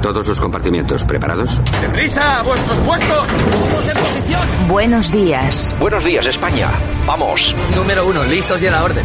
A todos los compartimientos, ¿preparados? ¡Deprisa! ¡A vuestros puestos! ¡Todos en posición! Buenos días. Buenos días, España. Vamos. Número uno, listos y a la orden.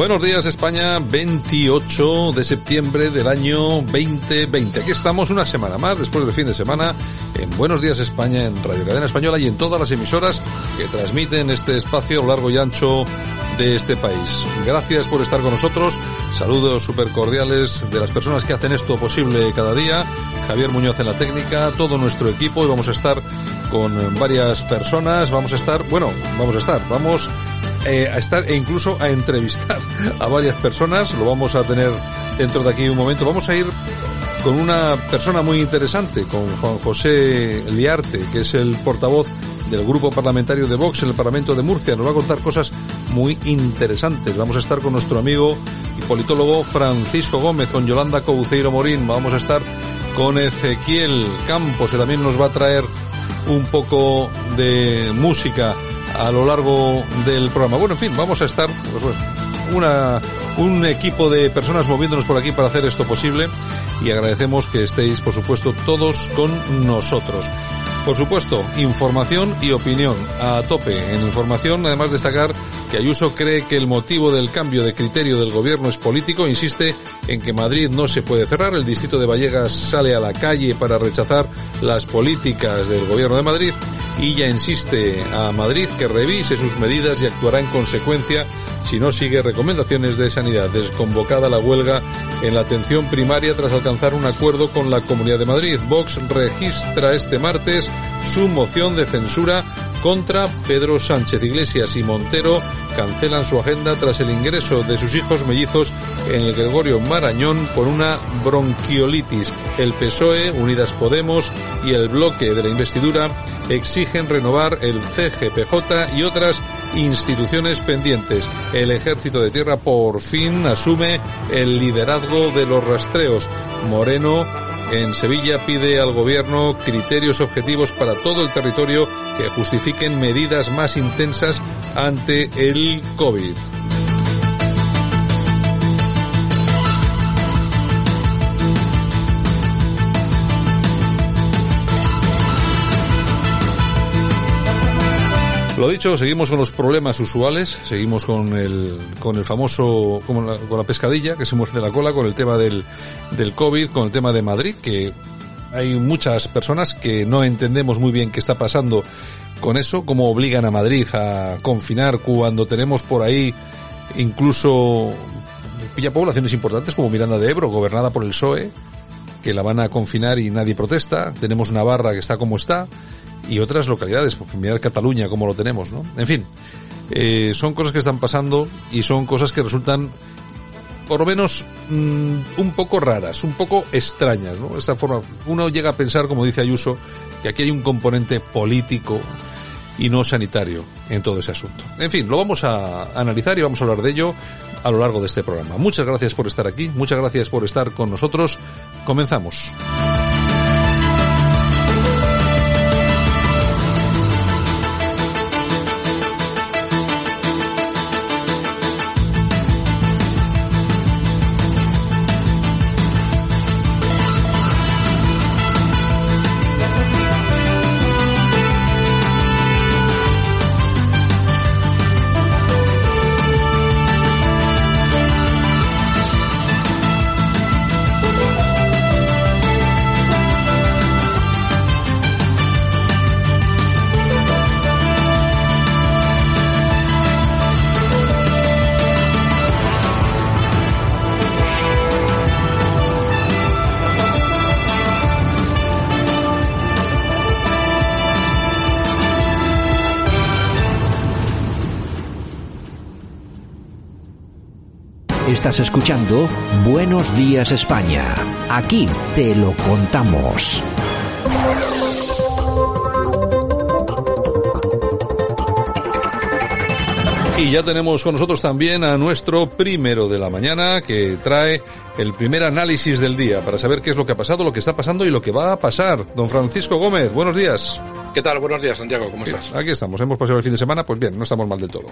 Buenos días España, 28 de septiembre del año 2020. Aquí estamos una semana más, después del fin de semana, en Buenos días España, en Radio Cadena Española y en todas las emisoras que transmiten este espacio largo y ancho de este país. Gracias por estar con nosotros. Saludos súper cordiales de las personas que hacen esto posible cada día. Javier Muñoz en la técnica, todo nuestro equipo y vamos a estar con varias personas. Vamos a estar, bueno, vamos a estar, vamos eh, a estar e incluso a entrevistar a varias personas. Lo vamos a tener dentro de aquí un momento. Vamos a ir con una persona muy interesante, con Juan José Liarte, que es el portavoz del grupo parlamentario de Vox en el Parlamento de Murcia. Nos va a contar cosas muy interesantes. Vamos a estar con nuestro amigo y politólogo Francisco Gómez, con Yolanda Couceiro Morín. Vamos a estar con Ezequiel Campos, que también nos va a traer un poco de música a lo largo del programa. Bueno, en fin, vamos a estar pues bueno, una, un equipo de personas moviéndonos por aquí para hacer esto posible y agradecemos que estéis, por supuesto, todos con nosotros. Por supuesto, información y opinión a tope. En información, además destacar que Ayuso cree que el motivo del cambio de criterio del gobierno es político, insiste en que Madrid no se puede cerrar, el distrito de Vallegas sale a la calle para rechazar las políticas del gobierno de Madrid ya insiste a Madrid que revise sus medidas y actuará en consecuencia si no sigue recomendaciones de sanidad. Desconvocada la huelga en la atención primaria tras alcanzar un acuerdo con la Comunidad de Madrid. Vox registra este martes su moción de censura contra Pedro Sánchez. Iglesias y Montero cancelan su agenda tras el ingreso de sus hijos mellizos en el Gregorio Marañón por una bronquiolitis. El PSOE, Unidas Podemos y el bloque de la investidura exigen renovar el CGPJ y otras instituciones pendientes. El Ejército de Tierra por fin asume el liderazgo de los rastreos. Moreno en Sevilla pide al gobierno criterios objetivos para todo el territorio que justifiquen medidas más intensas ante el COVID. Lo dicho, seguimos con los problemas usuales, seguimos con el, con el famoso, con la, con la pescadilla que se muerde la cola, con el tema del, del COVID, con el tema de Madrid, que hay muchas personas que no entendemos muy bien qué está pasando con eso, cómo obligan a Madrid a confinar cuando tenemos por ahí incluso ya poblaciones importantes como Miranda de Ebro, gobernada por el PSOE, que la van a confinar y nadie protesta. Tenemos Navarra que está como está y otras localidades, porque mirar Cataluña como lo tenemos, ¿no? En fin, eh, son cosas que están pasando y son cosas que resultan por lo menos mmm, un poco raras, un poco extrañas, ¿no? Esta forma, uno llega a pensar, como dice Ayuso, que aquí hay un componente político y no sanitario en todo ese asunto. En fin, lo vamos a analizar y vamos a hablar de ello a lo largo de este programa. Muchas gracias por estar aquí, muchas gracias por estar con nosotros. Comenzamos. Escuchando Buenos Días España. Aquí te lo contamos. Y ya tenemos con nosotros también a nuestro primero de la mañana que trae el primer análisis del día para saber qué es lo que ha pasado, lo que está pasando y lo que va a pasar. Don Francisco Gómez, buenos días. ¿Qué tal? Buenos días, Santiago. ¿Cómo estás? Aquí estamos. Hemos pasado el fin de semana. Pues bien, no estamos mal del todo.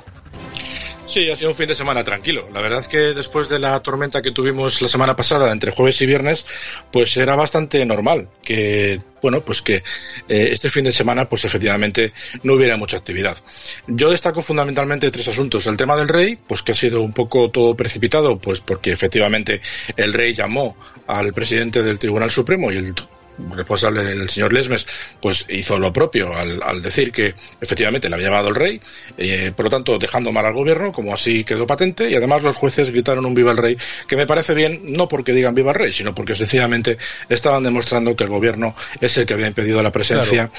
Sí, ha sido un fin de semana tranquilo. La verdad es que después de la tormenta que tuvimos la semana pasada entre jueves y viernes, pues era bastante normal que, bueno, pues que eh, este fin de semana, pues efectivamente no hubiera mucha actividad. Yo destaco fundamentalmente tres asuntos. El tema del rey, pues que ha sido un poco todo precipitado, pues porque efectivamente el rey llamó al presidente del Tribunal Supremo y el responsable, el señor Lesmes, pues hizo lo propio al, decir que efectivamente le había llamado el rey, eh, por lo tanto dejando mal al gobierno, como así quedó patente, y además los jueces gritaron un viva el rey, que me parece bien, no porque digan viva el rey, sino porque sencillamente estaban demostrando que el gobierno es el que había impedido la presencia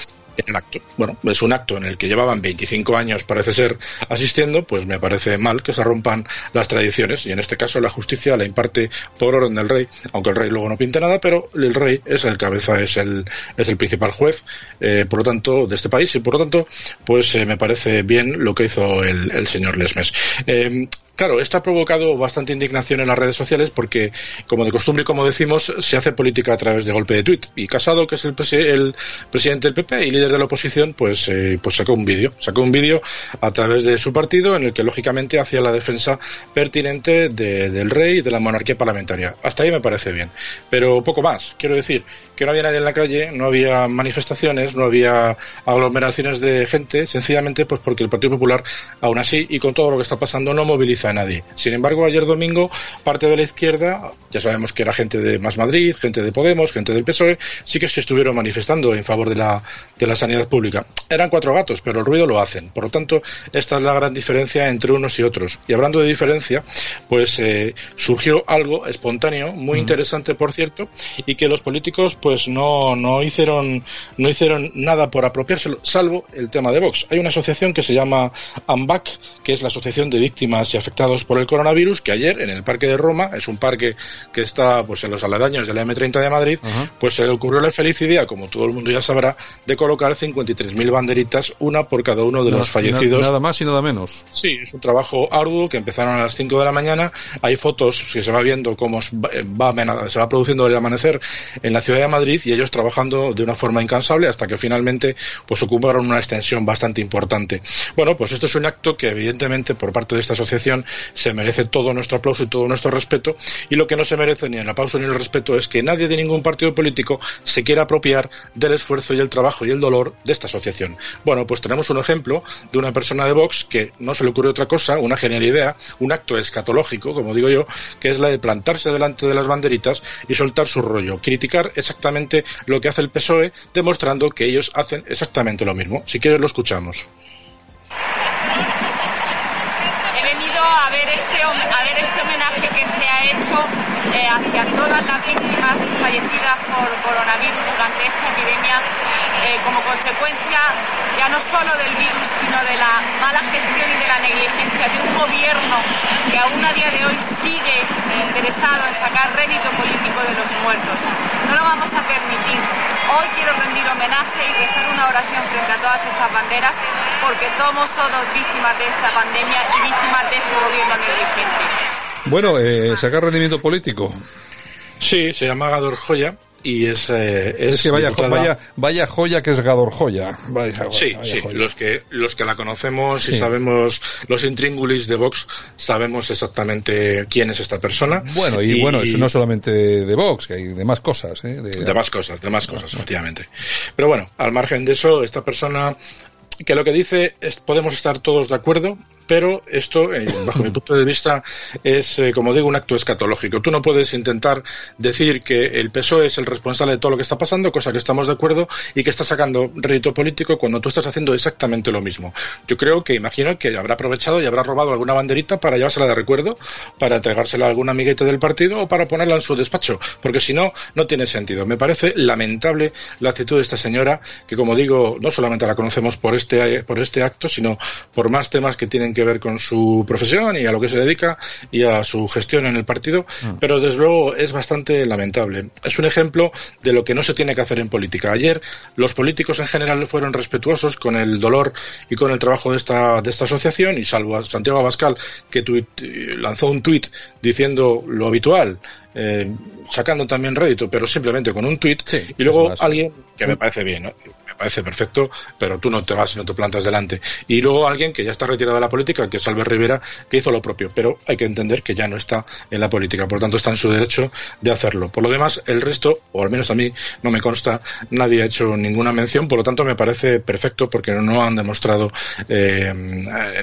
en acto. Bueno, es un acto en el que llevaban 25 años, parece ser, asistiendo, pues me parece mal que se rompan las tradiciones y en este caso la justicia la imparte por orden del rey, aunque el rey luego no pinte nada, pero el rey es el cabeza, es el, es el principal juez, eh, por lo tanto, de este país y por lo tanto, pues eh, me parece bien lo que hizo el, el señor Lesmes. Eh, Claro, esto ha provocado bastante indignación en las redes sociales porque, como de costumbre y como decimos, se hace política a través de golpe de tuit. Y Casado, que es el, presidente del PP y líder de la oposición, pues, eh, pues sacó un vídeo. Sacó un vídeo a través de su partido en el que, lógicamente, hacía la defensa pertinente del rey y de la monarquía parlamentaria. Hasta ahí me parece bien. Pero poco más. Quiero decir que no había nadie en la calle, no había manifestaciones, no había aglomeraciones de gente, sencillamente pues porque el Partido Popular, aún así, y con todo lo que está pasando, no moviliza nadie. Sin embargo, ayer domingo, parte de la izquierda, ya sabemos que era gente de Más Madrid, gente de Podemos, gente del PSOE, sí que se estuvieron manifestando en favor de la, de la sanidad pública. Eran cuatro gatos, pero el ruido lo hacen. Por lo tanto, esta es la gran diferencia entre unos y otros. Y hablando de diferencia, pues eh, surgió algo espontáneo, muy interesante, por cierto, y que los políticos pues no, no hicieron no hicieron nada por apropiárselo, salvo el tema de Vox. Hay una asociación que se llama AMBAC, que es la Asociación de Víctimas y Afectados por el coronavirus, que ayer en el Parque de Roma, es un parque que está pues en los aledaños de la M30 de Madrid, pues se le ocurrió la feliz idea, como todo el mundo ya sabrá, de colocar 53.000 banderitas, una por cada uno de los fallecidos. Nada más y nada menos. Sí, es un trabajo arduo que empezaron a las 5 de la mañana. Hay fotos que se va viendo cómo va, se va produciendo el amanecer en la ciudad de Madrid y ellos trabajando de una forma incansable hasta que finalmente pues ocuparon una extensión bastante importante. Bueno, pues esto es un acto que evidentemente por parte de esta asociación se merece todo nuestro aplauso y todo nuestro respeto, y lo que no se merece ni el aplauso ni el respeto es que nadie de ningún partido político se quiera apropiar del esfuerzo y el trabajo y el dolor de esta asociación. Bueno, pues tenemos un ejemplo de una persona de Vox que no se le ocurre otra cosa, una genial idea, un acto escatológico, como digo yo, que es la de plantarse delante de las banderitas y soltar su rollo, criticar exactamente lo que hace el PSOE, demostrando que ellos hacen exactamente lo mismo. Si quieres lo escuchamos. a ver este homenaje que se ha hecho eh, hacia todas las víctimas fallecidas por coronavirus durante esta epidemia eh, como consecuencia ya no solo del virus, sino de la mala gestión y de la negligencia de un gobierno que aún a día de hoy sigue interesado en sacar rédito político de los muertos. No lo vamos a permitir. Hoy quiero rendir homenaje y rezar una oración frente a todas estas banderas porque somos todos víctimas de esta pandemia y víctimas de este gobierno negligente. Bueno, eh, sacar rendimiento político. Sí, se llama Gador Joya y es, eh, es, que vaya, vaya, vaya joya que es Gador Joya. sí, sí. Los que los que la conocemos y sabemos los intríngulis de Vox sabemos exactamente quién es esta persona. Bueno y, bueno eso no solamente de Vox, que hay de más cosas, ¿eh? de, más cosas, de más cosas, efectivamente. Pero bueno, al margen de eso, esta persona que lo que dice es podemos estar todos de acuerdo pero esto, eh, bajo mi punto de vista, es, eh, como digo, un acto escatológico. Tú no puedes intentar decir que el PSOE es el responsable de todo lo que está pasando, cosa que estamos de acuerdo, y que está sacando rédito político cuando tú estás haciendo exactamente lo mismo. Yo creo que, imagino que habrá aprovechado y habrá robado alguna banderita para llevársela de recuerdo, para entregársela a algún amiguete del partido o para ponerla en su despacho, porque si no, no tiene sentido. Me parece lamentable la actitud de esta señora, que como digo, no solamente la conocemos por este, por este acto, sino por más temas que tienen que que ver con su profesión y a lo que se dedica y a su gestión en el partido, ah. pero desde luego es bastante lamentable. Es un ejemplo de lo que no se tiene que hacer en política. Ayer los políticos en general fueron respetuosos con el dolor y con el trabajo de esta, de esta asociación y salvo a Santiago Abascal que lanzó un tuit diciendo lo habitual, eh, sacando también rédito, pero simplemente con un tuit, y luego alguien que me parece bien, ¿no? Parece perfecto, pero tú no te vas y no te plantas delante. Y luego alguien que ya está retirado de la política, que es Albert Rivera, que hizo lo propio, pero hay que entender que ya no está en la política, por lo tanto está en su derecho de hacerlo. Por lo demás, el resto, o al menos a mí no me consta, nadie ha hecho ninguna mención, por lo tanto me parece perfecto porque no han demostrado, eh,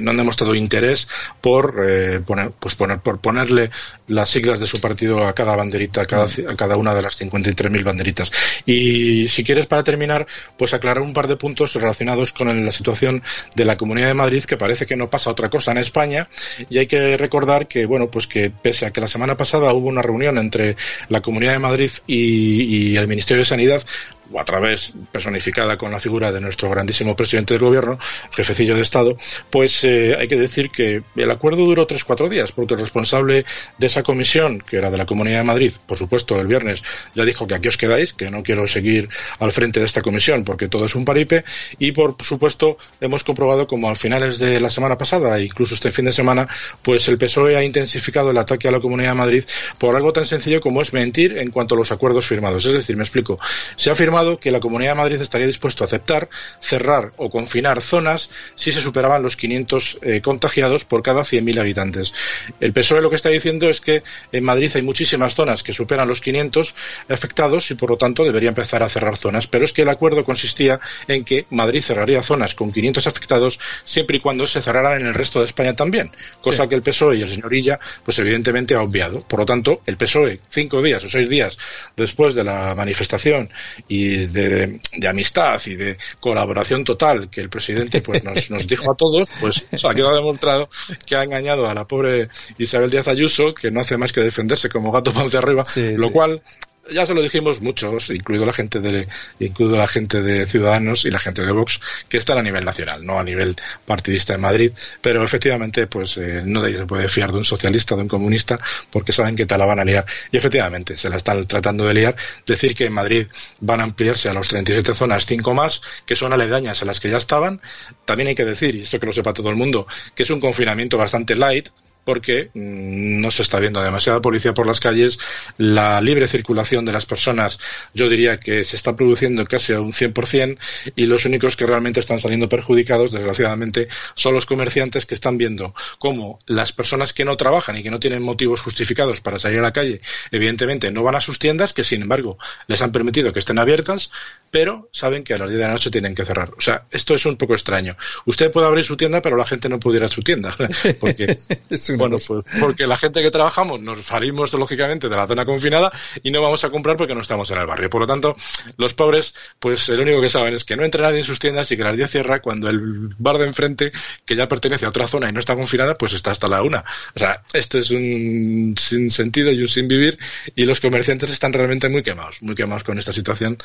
no han demostrado interés por eh, poner, pues poner, por ponerle las siglas de su partido a cada banderita, a cada, a cada una de las 53.000 banderitas. Y si quieres, para terminar, pues aclarar un par de puntos relacionados con la situación de la Comunidad de Madrid, que parece que no pasa otra cosa en España. Y hay que recordar que, bueno, pues que pese a que la semana pasada hubo una reunión entre la Comunidad de Madrid y el Ministerio de Sanidad, o a través personificada con la figura de nuestro grandísimo presidente del gobierno, jefecillo de Estado, pues eh, hay que decir que el acuerdo duró tres cuatro días, porque el responsable de esa comisión, que era de la Comunidad de Madrid, por supuesto, el viernes ya dijo que aquí os quedáis, que no quiero seguir al frente de esta comisión porque todo es un paripe, y por supuesto hemos comprobado como al finales de la semana pasada, e incluso este fin de semana, pues el PSOE ha intensificado el ataque a la Comunidad de Madrid por algo tan sencillo como es mentir en cuanto a los acuerdos firmados. Es decir, me explico, se ha firmado que la Comunidad de Madrid estaría dispuesto a aceptar cerrar o confinar zonas si se superaban los 500 eh, contagiados por cada 100.000 habitantes. El PSOE lo que está diciendo es que en Madrid hay muchísimas zonas que superan los 500 afectados y por lo tanto debería empezar a cerrar zonas. Pero es que el acuerdo consistía en que Madrid cerraría zonas con 500 afectados siempre y cuando se cerrara en el resto de España también, cosa que el PSOE y el señor Illa pues evidentemente ha obviado. Por lo tanto, el PSOE cinco días o seis días después de la manifestación y de, amistad y de colaboración total que el presidente pues nos, nos dijo a todos, pues ha quedado demostrado que ha engañado a la pobre Isabel Díaz Ayuso, que no hace más que defenderse como gato de arriba, lo cual ya se lo dijimos muchos, incluido la gente de, incluido la gente de Ciudadanos y la gente de Vox, que están a nivel nacional, no a nivel partidista en Madrid, pero efectivamente, pues eh, no se puede fiar de un socialista, de un comunista, porque saben que te la van a liar. Y efectivamente, se la están tratando de liar. Decir que en Madrid van a ampliarse a los 37 zonas, cinco más, que son aledañas a las que ya estaban. También hay que decir, y esto que lo sepa todo el mundo, que es un confinamiento bastante light, porque mm, no se está viendo demasiada policía por las calles, la libre circulación de las personas yo diría que se está produciendo casi a un 100% y los únicos que realmente están saliendo perjudicados, desgraciadamente, son los comerciantes que están viendo cómo las personas que no trabajan y que no tienen motivos justificados para salir a la calle, evidentemente no van a sus tiendas, que sin embargo les han permitido que estén abiertas, pero saben que a las 10 de la noche tienen que cerrar. O sea, esto es un poco extraño. Usted puede abrir su tienda, pero la gente no puede ir a su tienda. Porque, bueno, pues porque la gente que trabajamos nos salimos lógicamente de la zona confinada y no vamos a comprar porque no estamos en el barrio. Por lo tanto, los pobres, pues lo único que saben es que no entra nadie en sus tiendas y que las 10 cierra cuando el bar de enfrente, que ya pertenece a otra zona y no está confinada, pues está hasta la una. O sea, esto es un sin sentido y un sin vivir y los comerciantes están realmente muy quemados, muy quemados con esta situación.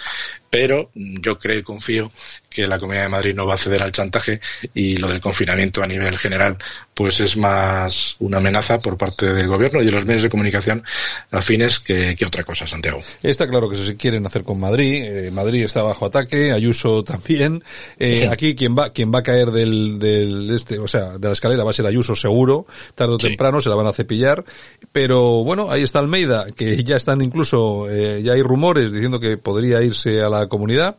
Pero yo creo y confío que la Comunidad de Madrid no va a ceder al chantaje y lo del confinamiento a nivel general pues es más una amenaza por parte del gobierno y de los medios de comunicación afines que, que otra cosa, Santiago. Está claro que se quieren hacer con Madrid. Eh, Madrid está bajo ataque, Ayuso también. Eh, aquí quien va quien va a caer del, del este, o sea, de la escalera va a ser Ayuso seguro, tarde o temprano se la van a cepillar. Pero bueno, ahí está Almeida, que ya están incluso, eh, ya hay rumores diciendo que podría irse a la comunidad.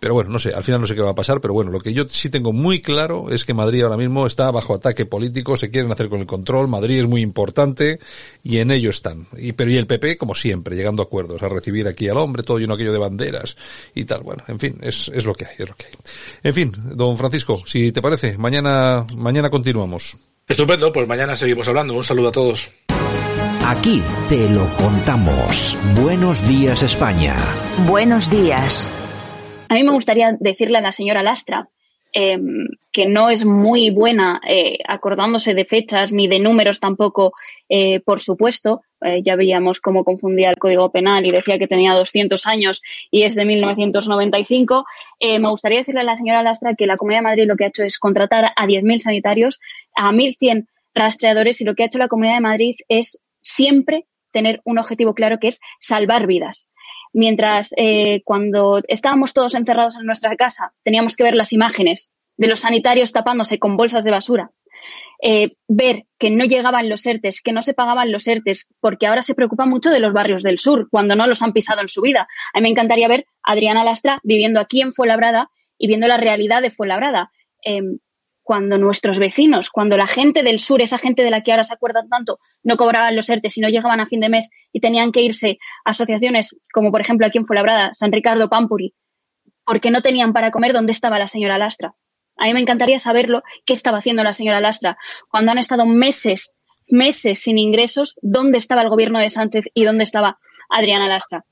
Pero bueno, no sé, al final no sé qué va a pasar, pero bueno, lo que yo sí tengo muy claro es que Madrid ahora mismo está bajo ataque político, se quieren hacer con el control, Madrid es muy importante y en ello están. Y, pero y el PP, como siempre, llegando a acuerdos, a recibir aquí al hombre, todo lleno aquello de banderas y tal. Bueno, en fin, es, es lo que hay, es lo que hay. En fin, don Francisco, si te parece, mañana, mañana continuamos. Estupendo, pues mañana seguimos hablando. Un saludo a todos. Aquí te lo contamos. Buenos días España. Buenos días. A mí me gustaría decirle a la señora Lastra em, que no es muy buena eh, acordándose de fechas ni de números tampoco, eh, por supuesto, eh, ya veíamos cómo confundía el Código Penal y decía que tenía 200 años y es de 1995. Eh, me gustaría decirle a la señora Lastra que la Comunidad de Madrid lo que ha hecho es contratar a 10.000 sanitarios, a 1.100 rastreadores y lo que ha hecho la Comunidad de Madrid es siempre tener un objetivo claro que es salvar vidas. Mientras eh, cuando estábamos todos encerrados en nuestra casa teníamos que ver las imágenes de los sanitarios tapándose con bolsas de basura, eh, ver que no llegaban los ERTES, que no se pagaban los ERTES, porque ahora se preocupa mucho de los barrios del sur, cuando no los han pisado en su vida. A mí me encantaría ver a Adriana Lastra viviendo aquí en Fuenlabrada y viendo la realidad de Fuenlabrada. Em, cuando nuestros vecinos, cuando la gente del sur, esa gente de la que ahora se acuerdan tanto, no cobraban los ERTES y no llegaban a fin de mes y tenían que irse a asociaciones como, por ejemplo, aquí en Fuenlabrada, San Ricardo Pampuri, porque no tenían para comer, ¿dónde estaba la señora Lastra? A mí me encantaría saberlo qué estaba haciendo la señora Lastra. Cuando han estado meses, meses sin ingresos, ¿dónde estaba el gobierno de Sánchez y dónde estaba Adriana Lastra?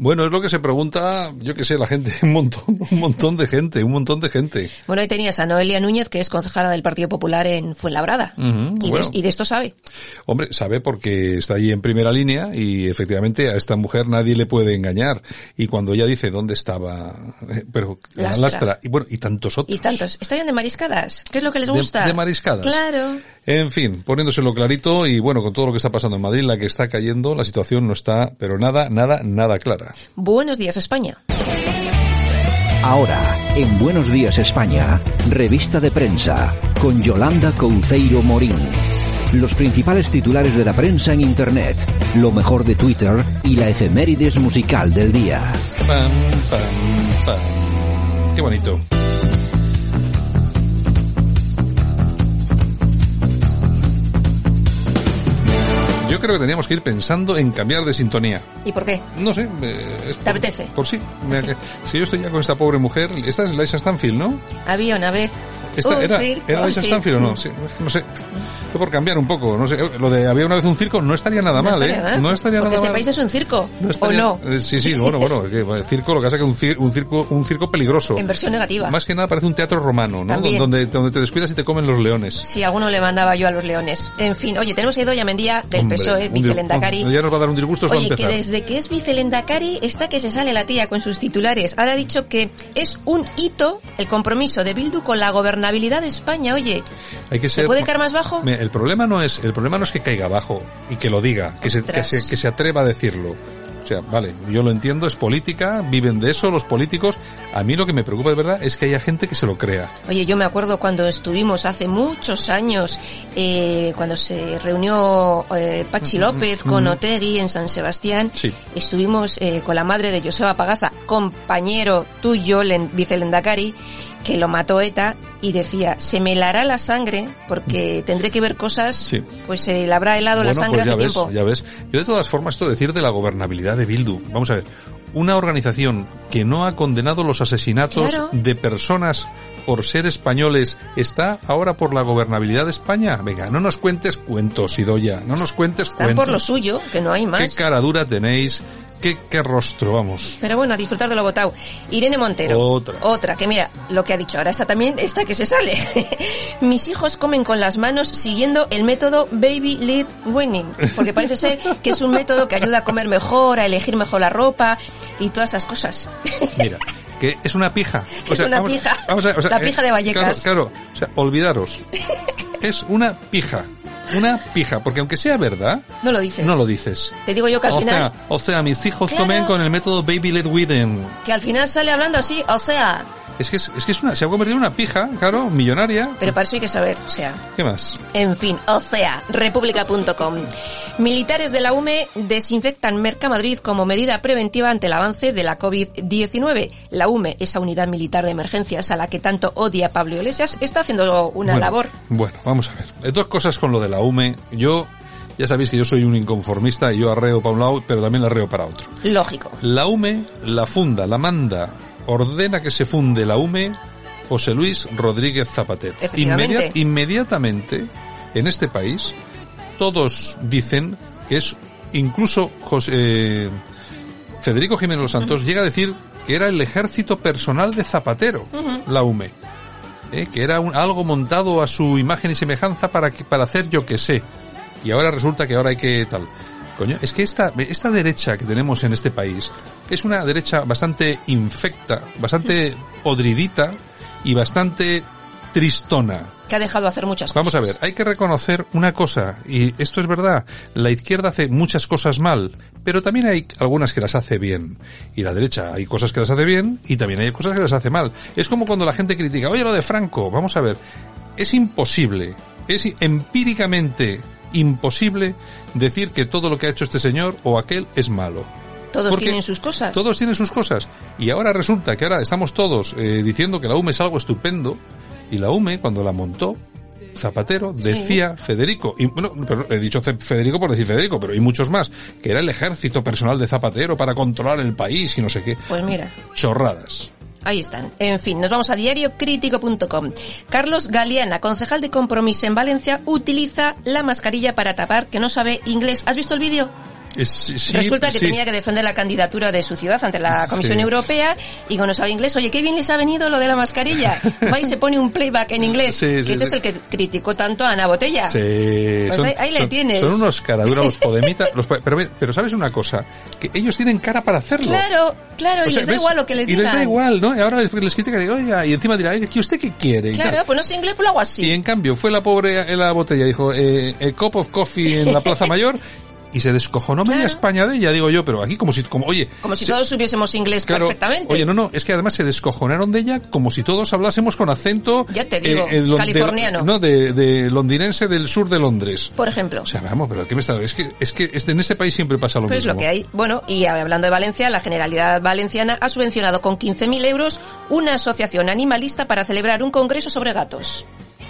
Bueno, es lo que se pregunta, yo que sé, la gente, un montón, un montón de gente, un montón de gente. Bueno, ahí tenías a Noelia Núñez, que es concejala del Partido Popular en Fuenlabrada. y, de, esto sabe. Hombre, sabe porque está ahí en primera línea y efectivamente a esta mujer nadie le puede engañar. Y cuando ella dice dónde estaba, eh, pero la lastra. y bueno, y tantos otros. Y tantos. ¿Estarían de mariscadas? ¿Qué es lo que les gusta? De, mariscadas. Claro. En fin, poniéndoselo clarito y bueno, con todo lo que está pasando en Madrid, la que está cayendo, la situación no está, pero nada, nada, nada clara. Buenos días España. Ahora, en Buenos Días España, revista de prensa, con Yolanda Couceiro Morín. Los principales titulares de la prensa en Internet, lo mejor de Twitter y la efemérides musical del día. Pam, pam, pam. Qué bonito. Yo creo que teníamos que ir pensando en cambiar de sintonía. ¿Y por qué? No sé. Eh, ¿Te apetece? Por sí. Si yo estoy ya con esta pobre mujer, esta es Liza Stanfield, ¿no? Había una vez. Esta, ¿Era, ¿era Liza Stanfield o no? Sí, no sé por cambiar un poco, no sé, lo de había una vez un circo no estaría nada mal, ¿eh? No estaría Porque nada este país es un circo, ¿o no? Eh, sí, sí, bueno, bueno, el circo lo que hace es que un, un, circo, un circo peligroso. En versión negativa. Más que nada parece un teatro romano, ¿no? Donde, donde te descuidas y te comen los leones. Sí, alguno le mandaba yo a los leones. En fin, oye, tenemos a Doña Mendía del Hombre, PSOE, vicelendacari. Ya nos va a dar un disgusto Oye, que desde que es vicelendacari está que se sale la tía con sus titulares. Ahora ha dicho que es un hito el compromiso de Bildu con la gobernabilidad de España. Oye, Hay que ¿se puede caer más bajo? El problema no es el problema no es que caiga abajo y que lo diga, que se, que se, atreva a decirlo. O sea, vale, yo lo entiendo, es política, viven de eso los políticos. A mí lo que me preocupa de verdad es que haya gente que se lo crea. Oye, yo me acuerdo cuando estuvimos hace muchos años, eh, cuando se reunió eh, Pachi López con Otegui en San Sebastián. Sí. Estuvimos eh, con la madre de Joseba Pagaza, compañero tuyo, vicelendacari, que lo mató ETA y decía, se me helará la sangre porque tendré que ver cosas, pues se le habrá helado la sangre pues ya hace ves, tiempo. Ya ves. Yo de todas formas esto decir de la gobernabilidad de Bildu. Vamos a ver, una organización que no ha condenado los asesinatos de personas por ser españoles está ahora por la gobernabilidad de España. Venga, no nos cuentes cuentos, Idoya, no nos cuentes Están cuentos. por lo suyo, que no hay más. Qué cara dura tenéis, Qué, qué, rostro, vamos. Pero bueno, a disfrutar de lo votado. Irene Montero. Otra. Otra, que mira, lo que ha dicho ahora, esta también, esta que se sale. Mis hijos comen con las manos siguiendo el método Baby Lead Winning. Porque parece ser que es un método que ayuda a comer mejor, a elegir mejor la ropa y todas esas cosas. Mira. Que es una pija. O es una pija. Vamos a, o sea, la pija de Vallecas. Claro, claro. O sea, olvidaros. es una pija una pija, porque aunque sea verdad, no lo dices. No lo dices. Te digo yo que al o final. Sea, o sea, mis hijos comen con el método Baby Led Within. Que al final sale hablando así, o sea. Es que es, es que es una, se ha convertido en una pija, claro, millonaria. Pero para eso hay que saber, o sea. ¿Qué más? En fin, o sea, república.com. Militares de la UME desinfectan Mercamadrid como medida preventiva ante el avance de la COVID-19. La UME, esa unidad militar de emergencias a la que tanto odia Pablo Iglesias, está haciendo una bueno, labor. Bueno, vamos a ver. Dos cosas con lo de la UME. Yo ya sabéis que yo soy un inconformista y yo arreo para un lado, pero también arreo para otro. Lógico. La UME la funda, la manda, ordena que se funde la UME José Luis Rodríguez Zapatero. Inmediat, inmediatamente, en este país, todos dicen que es incluso José, eh, Federico Jiménez Los Santos uh -huh. llega a decir que era el ejército personal de Zapatero, uh -huh. la UME. Eh, que era un, algo montado a su imagen y semejanza para, que, para hacer yo que sé. Y ahora resulta que ahora hay que tal. Coño, es que esta, esta derecha que tenemos en este país es una derecha bastante infecta, bastante podridita y bastante tristona. Que ha dejado de hacer muchas Vamos cosas. a ver, hay que reconocer una cosa, y esto es verdad, la izquierda hace muchas cosas mal, pero también hay algunas que las hace bien. Y la derecha hay cosas que las hace bien y también hay cosas que las hace mal. Es como cuando la gente critica, oye, lo de Franco, vamos a ver, es imposible, es empíricamente imposible decir que todo lo que ha hecho este señor o aquel es malo. Todos Porque tienen sus cosas. Todos tienen sus cosas. Y ahora resulta que ahora estamos todos eh, diciendo que la UME es algo estupendo. Y la UME, cuando la montó, Zapatero decía Federico, y bueno, pero he dicho Federico por decir Federico, pero hay muchos más, que era el ejército personal de Zapatero para controlar el país y no sé qué. Pues mira. Chorradas. Ahí están. En fin, nos vamos a diariocrítico.com. Carlos Galeana, concejal de Compromiso en Valencia, utiliza la mascarilla para tapar que no sabe inglés. ¿Has visto el vídeo? Es- sí, Resulta que sí. tenía que defender la candidatura de su ciudad ante la Comisión Sí. Europea y sabe inglés, oye, qué bien les ha venido lo de la mascarilla. Va y se pone un playback en inglés. Que este es el que criticó tanto a Ana Botella. Pues ahí- ahí le son- tienes. Son unos caraduras los podemitas, los pero, pero sabes una cosa, que ellos tienen cara para hacerlo. Claro, claro, O y sea, les da ¿ves? igual lo que les Y digan. les da igual, ¿no? Y ahora les, les critica, digo, oiga, y encima dirá, ¿y usted qué quiere? Y Claro, pues no sé inglés, pues lo hago así. Y en cambio fue la pobre en la botella, dijo, eh, a cup of coffee en la Plaza Mayor, y se descojonó media España de ella, digo yo, pero aquí como si, como, oye, Como si se- todos supiésemos inglés Claro, perfectamente. Oye, no, no, es que además se descojonaron de ella como si todos hablásemos con acento... Ya te digo, lon- de- californiano. no, de, de londinense del sur de Londres. Por ejemplo. O sea, vamos, pero ¿qué me está...? Es que, es que este- en este país siempre pasa lo Pues es mismo. lo que hay. Bueno, y hablando de Valencia, la Generalidad Valenciana ha subvencionado con 15.000 euros una asociación animalista para celebrar un congreso sobre gatos.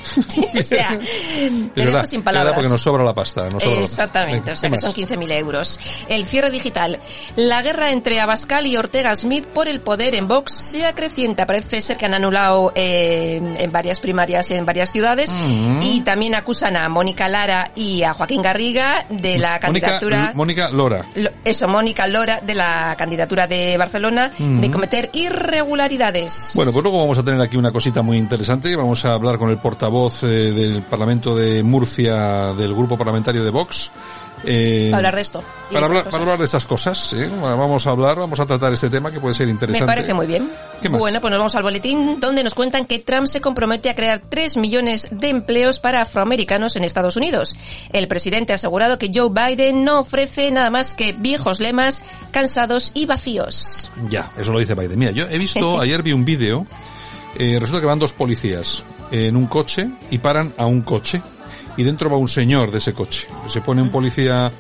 o sea, tenemos verdad, sin es palabras. porque nos sobra la pasta. Nos sobra la pasta. Exactamente, Venga, o sea ¿qué que son más? 15.000 euros. El cierre digital. La guerra entre Abascal y Ortega Smith por el poder en Vox se acrecienta. Parece ser que han anulado eh, en varias primarias en varias ciudades Mm. y también acusan a Mónica Lara y a Joaquín Garriga de la candidatura... Mónica, Lora. Lo- Eso, Mónica Lora, de la candidatura de Barcelona, Mm. de cometer irregularidades. Bueno, pues luego vamos a tener aquí una cosita muy interesante. Vamos a hablar con el portavoz eh, del Parlamento de Murcia del Grupo Parlamentario de Vox. Eh, Para hablar de esto. para de hablar, para hablar de estas cosas, ¿eh? vamos a hablar, vamos a tratar este tema que puede ser Me interesante. parece muy bien. ¿Qué más? Bueno, pues nos vamos al boletín donde nos cuentan que Trump se compromete a crear 3 millones de empleos para afroamericanos en Estados Unidos. El presidente ha asegurado que Joe Biden no ofrece nada más que viejos lemas, cansados y vacíos. Ya, eso lo dice Biden. Mira, yo he visto, ayer vi un vídeo, eh, resulta que van dos policías en un coche y paran a un coche y dentro va un señor de ese coche. Se pone un policía,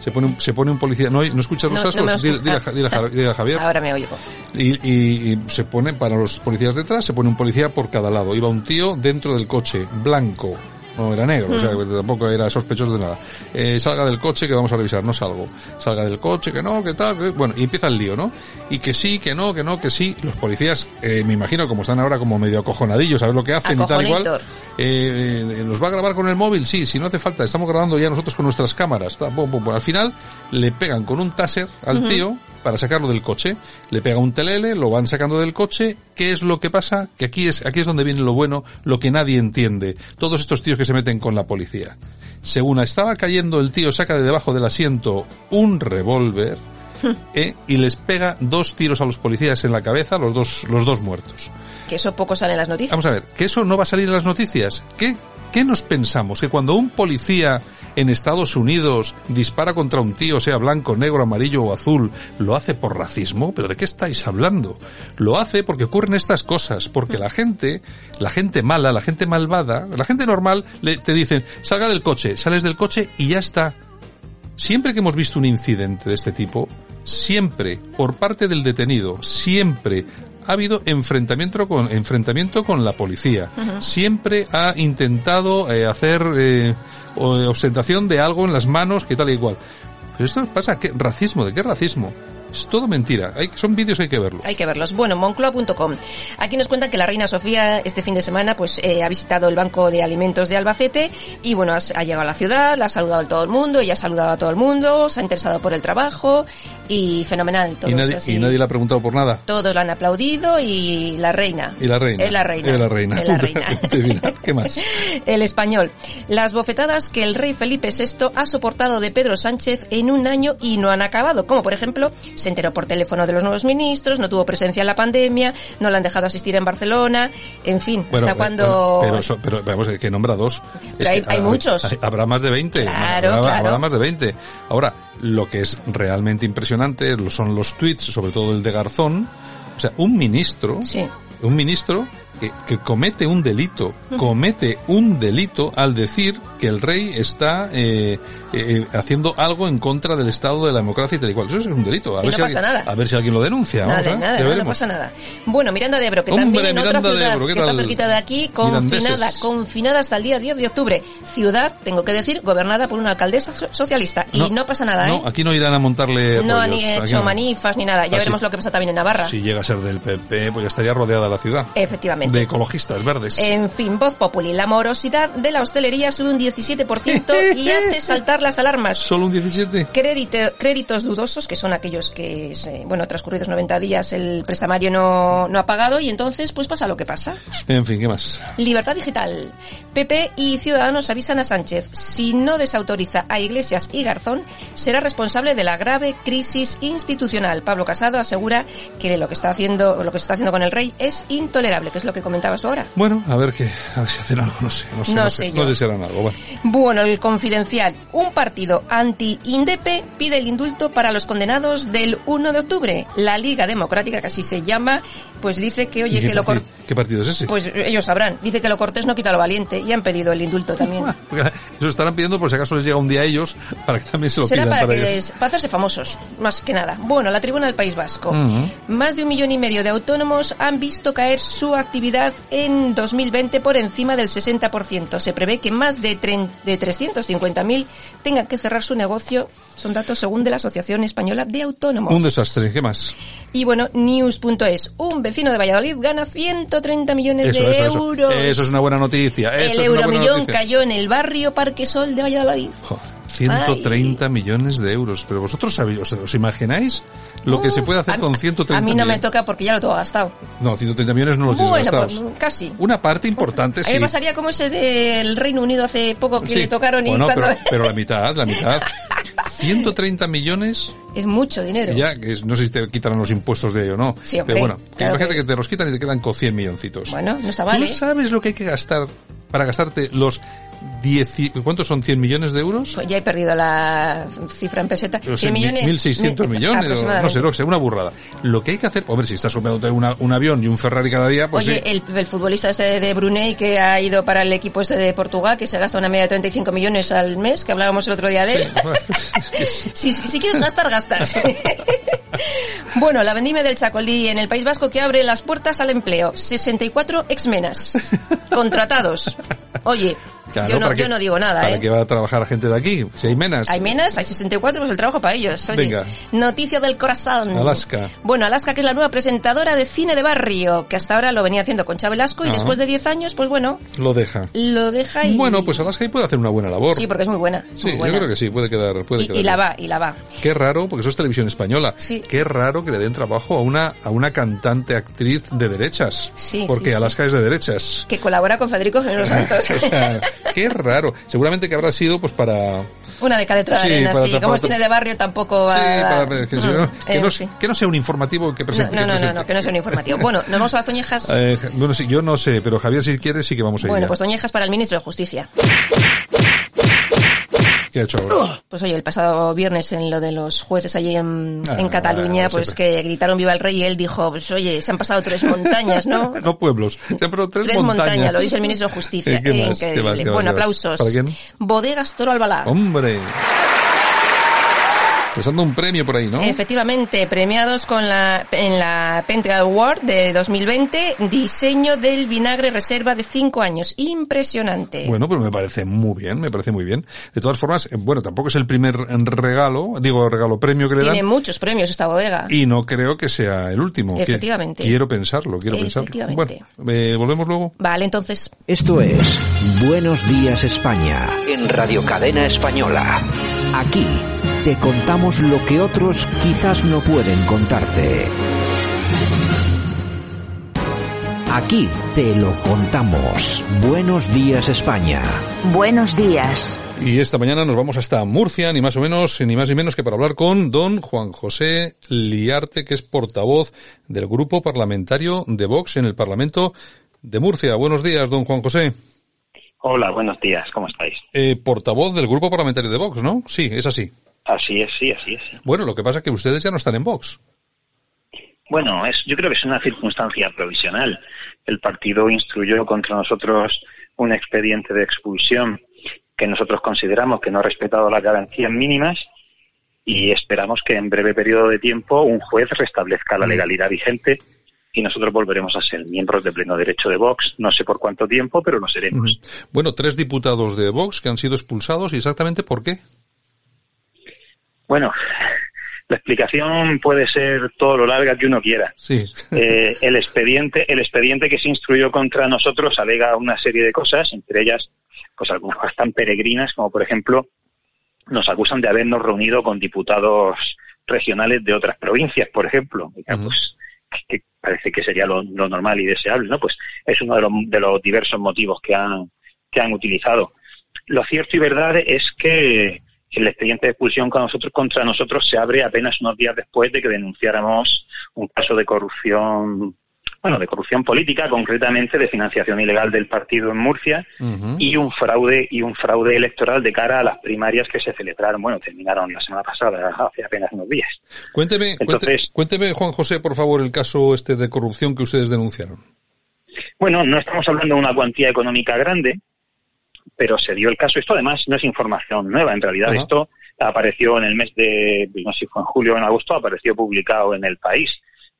se pone un, se pone un policía, ¿no, ¿no escuchas los No, cascos? me Dile, dile a Ja- dile a Ja- dile a Javier. Ahora me oigo. Y, y- y se pone, para los policías detrás, se pone un policía por cada lado. Iba un tío dentro del coche, blanco. No era negro, o sea, Mm. tampoco era sospechoso de nada. Eh, salga del coche que vamos a revisar, no salgo. Salga del coche, que no, que tal, que... bueno, y empieza el lío, ¿no? Y que sí, que no, que no, que sí. Los policías, eh, me imagino, como están ahora como medio acojonadillos, ¿sabes lo que hacen y tal igual? Acojonator. Eh, eh, ¿Los va a grabar con el móvil? Sí, si no hace falta, estamos grabando ya nosotros con nuestras cámaras. Ta, pum, pum, pum. Al final le pegan con un taser al tío para sacarlo del coche. Le pega un telele, lo van sacando del coche. ¿Qué es lo que pasa? Que aquí es, aquí es donde viene lo bueno, lo que nadie entiende. Todos estos tíos que se meten con la policía. Según estaba cayendo el tío, saca de debajo del asiento un revólver ¿eh? y les pega dos tiros a los policías en la cabeza, los dos, los dos muertos. Que eso poco sale en las noticias. Vamos a ver, que eso no va a salir en las noticias. ¿Qué, qué nos pensamos? Que cuando un policía en Estados Unidos dispara contra un tío, sea blanco, negro, amarillo o azul, lo hace por racismo? ¿Pero de qué estáis hablando? Lo hace porque ocurren estas cosas, porque la gente, la gente mala, la gente malvada, la gente normal, le, te dicen, salga del coche, sales del coche y ya está. Siempre que hemos visto un incidente de este tipo, siempre, por parte del detenido, siempre ha habido enfrentamiento con, enfrentamiento con la policía. Siempre ha intentado eh, hacer eh, ostentación de algo en las manos, que tal y igual. Pero esto pasa, ¿qué? ¿Racismo? ¿De qué racismo? Es todo mentira. Hay, son vídeos hay que verlos. Hay que verlos. Bueno, moncloa.com. Aquí nos cuentan que la reina Sofía este fin de semana pues eh, ha visitado el Banco de Alimentos de Albacete y bueno, ha llegado a la ciudad, la ha saludado a todo el mundo, ella ha saludado a todo el mundo, se ha interesado por el trabajo y fenomenal. ¿Y, nadie, ¿Y nadie le ha preguntado por nada? Todos la han aplaudido y la reina. Y la reina. Es la reina. Es la reina. Es la reina. ¿Qué más? el español. Las bofetadas que el rey Felipe VI ha soportado de Pedro Sánchez en un año y no han acabado, como por ejemplo se enteró por teléfono de los nuevos ministros, no tuvo presencia en la pandemia, no le han dejado asistir en Barcelona, en fin, hasta cuando... pero, pero, vamos, que nombra dos. hay, muchos. habrá más de 20. Claro, habrá, claro. habrá más de 20. Ahora, lo que es realmente impresionante son los tweets, sobre todo el de Garzón. O sea, un ministro, sí. un ministro que, que, comete un delito, comete un delito al decir que el rey está eh, eh, haciendo algo en contra del Estado de la democracia y tal y cual. Eso es un delito. A, ver, no si pasa alguien, nada. a ver si alguien lo denuncia. Nada, Vamos, nada, no pasa nada. Bueno, Miranda de Ebro, que Hombre, también en otra Miranda ciudad Ebro, ¿qué que está cerquita de aquí, confinada, Mirandeses. confinada hasta el día 10 de octubre. Ciudad, tengo que decir, gobernada por una alcaldesa so- socialista. Y no, pasa nada, No, ¿eh? aquí no irán a montarle No han apoyos, aquí hecho no. manifas ni nada. Ya Ah, veremos lo que pasa también en Navarra. Si llega a ser del PP, pues ya estaría rodeada la ciudad. Efectivamente. De ecologistas verdes. En fin, voz populi. La morosidad de la hostelería sube un 17% y hace saltar las alarmas. ¿Solo un 17? Crédito- créditos dudosos, que son aquellos que, se- bueno, transcurridos 90 días el prestamario no, no ha pagado y entonces pues pasa lo que pasa. En fin, ¿qué más? Libertad digital. PP y Ciudadanos avisan a Sánchez. Si no desautoriza a Iglesias y Garzón, será responsable de la grave crisis institucional. Pablo Casado asegura que lo que está haciendo, lo que se está haciendo con el rey es intolerable, que es lo que comentabas ahora. Bueno, a ver qué, a ver si hacen algo, no sé, no sé, No no, sé sé, yo. no sé si harán algo. Bueno. Bueno, el confidencial. Un partido anti-INDEPE pide el indulto para los condenados del 1 de octubre. La Liga Democrática, que así se llama, pues dice que, ¿Y oye, que lo partido, cor- qué partido es ese? Pues ellos sabrán. Dice que lo cortés no quita lo valiente y han pedido el indulto también. Eso estarán pidiendo por si acaso les llega un día a ellos para que también se lo Será pidan para, para que ellos. les- para hacerse famosos, más que nada. Bueno, la tribuna del País Vasco. Ujú. Más de un millón y medio de autónomos han visto caer su actividad en 2020 por encima del 60%. Se prevé que más de, de 350.000 tengan que cerrar su negocio. Son datos según de la Asociación Española de Autónomos. Un desastre, ¿qué más? Y bueno, news.es. Un vecino de Valladolid gana 130 millones Eso, de eso, eso. euros. Eso es una buena noticia. El Eso euromillón cayó en el barrio Parque Sol de Valladolid. Joder, 130 millones de euros. Pero vosotros sabéis, os, os imagináis lo que se puede hacer Uh, A- con 130 A mí no me millones? toca porque ya lo tengo gastado. No, 130 millones no los tienes Bueno, gastados. pues casi. Una parte importante A mí sí. me pasaría como ese del Reino Unido hace poco que Sí. le tocaron y Bueno, cuando... pero, pero la mitad, la mitad. 130 millones Es mucho dinero. y ya, no sé si te quitarán los impuestos de ello no. Sí, hombre, pero bueno, claro imagínate que- que... te los quitan y te quedan con 100 milloncitos. Bueno, no está mal, ¿Tú ¿eh? sabes lo que hay que gastar para gastarte los 10... y- ¿Cuántos son 100 millones de euros? Pues ya he perdido la cifra en peseta. No sé, 100 millones. 1.600 mi- millones, o no sé, no sé, una burrada. Lo que hay que hacer, hombre, si estás comprándote una- un avión y un Ferrari cada día, pues Oye, sí. el, el futbolista este de Brunei que ha ido para el equipo este de Portugal, que se gasta una media de 35 millones al mes, que hablábamos el otro día de él. Si quieres gastar, gastas. bueno, la vendime del Chacolí en el País Vasco que abre las puertas al empleo. 64 exmenas. Contratados. Oye, Claro, yo, no, ¿para qué- yo no digo nada, ¿Para ¿eh? qué va a trabajar gente de aquí? Si hay menas. Hay menas, hay 64, pues el trabajo para ellos. Oye, Venga. Noticia del corazón. Alaska. Bueno, Alaska, que es la nueva presentadora de cine de barrio, que hasta ahora lo venía haciendo con Velasco y Ah. después de 10 años, pues bueno, Lo deja. lo deja y... Bueno, pues Alaska ahí puede hacer una buena labor. Sí, porque es muy buena. es Sí, muy yo buena. creo que sí, puede quedar, puede y, quedar y la va, y la va. Qué raro, porque eso es televisión española. Sí. Qué raro que le den trabajo a una, a una cantante actriz de derechas. Sí, porque sí, sí. Alaska es de derechas. Que colabora con Federico Generos Santos. o sea, qué raro. Seguramente que habrá sido pues para... Una de cada de Sí, arena, para sí. Como es cine de barrio, tampoco va Sí, a para que, no, Mm, que, no, que no sea un informativo que No, presente. no, que no, no, no, que no sea un informativo. Bueno, nos vamos a las toñejas. Eh, bueno, sí, yo no sé, pero Javier si quiere sí que vamos a ir. Bueno, pues toñejas para el ministro de Justicia. ¿Qué ha hecho ahora? Pues oye, el pasado viernes en lo de los jueces allí en, Ah, en Cataluña, pues que gritaron viva el rey y él dijo, pues oye, se han pasado tres montañas, ¿no? No pueblos, pero tres, Tres montañas. montañas, lo dice el ministro de Justicia. Eh, ¿Qué más? Increíble. ¿Qué más? ¿Qué más? bueno, aplausos. ¿Para quién? Bodegas Toro Albalá. Hombre. Pensando un premio por ahí, ¿no? Efectivamente, premiados con la, en la Pentra Award de 2020, diseño del vinagre reserva de 5 años. Impresionante. Bueno, pues me parece muy bien, me parece muy bien. De todas formas, eh, bueno, tampoco es el primer regalo, digo regalo premio que le dan. Tiene muchos premios esta bodega. Y no creo que sea el último. Efectivamente. Quiero pensarlo, quiero pensarlo. Bueno, eh, volvemos luego. Vale, entonces. Esto es Buenos Días España. En Radio Cadena Española. Aquí te contamos lo que otros quizás no pueden contarte. Aquí te lo contamos. Buenos días España. Buenos días. Y esta mañana nos vamos hasta Murcia, ni más o menos, ni más ni menos que para hablar con don Juan José Liarte, que es portavoz del grupo parlamentario de Vox en el Parlamento de Murcia. Buenos días, don Juan José. Hola, buenos días, ¿cómo estáis? Eh, portavoz del grupo parlamentario de Vox, ¿no? Sí, es así. Así es, sí, así es. Bueno, lo que pasa es que ustedes ya no están en Vox. Bueno, es, yo creo que es una circunstancia provisional. El partido instruyó contra nosotros un expediente de expulsión que nosotros consideramos que no ha respetado las garantías mínimas y esperamos que en breve periodo de tiempo un juez restablezca la legalidad vigente y nosotros volveremos a ser miembros de pleno derecho de Vox. No sé por cuánto tiempo, pero lo seremos. Bueno, tres diputados de Vox que han sido expulsados y exactamente por qué. Bueno, la explicación puede ser todo lo larga que uno quiera. Sí. Eh, el expediente, el expediente que se instruyó contra nosotros alega una serie de cosas, entre ellas, pues algunas bastante peregrinas, como por ejemplo, nos acusan de habernos reunido con diputados regionales de otras provincias, por ejemplo. Pues, que parece que sería lo, normal y deseable, ¿no? Pues es uno de los, de los diversos motivos que han, que han utilizado. Lo cierto y verdad es que el expediente de expulsión con nosotros, contra nosotros se abre apenas unos días después de que denunciáramos un caso de corrupción, bueno, de corrupción política, concretamente de financiación ilegal del partido en Murcia y un fraude y un fraude electoral de cara a las primarias que se celebraron, bueno, terminaron la semana pasada, hace apenas unos días. Cuénteme, Entonces, cuénteme, Juan José, por favor, el caso este de corrupción que ustedes denunciaron. Bueno, no estamos hablando de una cuantía económica grande, pero se dio el caso. Esto además no es información nueva, en realidad esto apareció en el mes de, no sé si fue en julio o en agosto, apareció publicado en el país.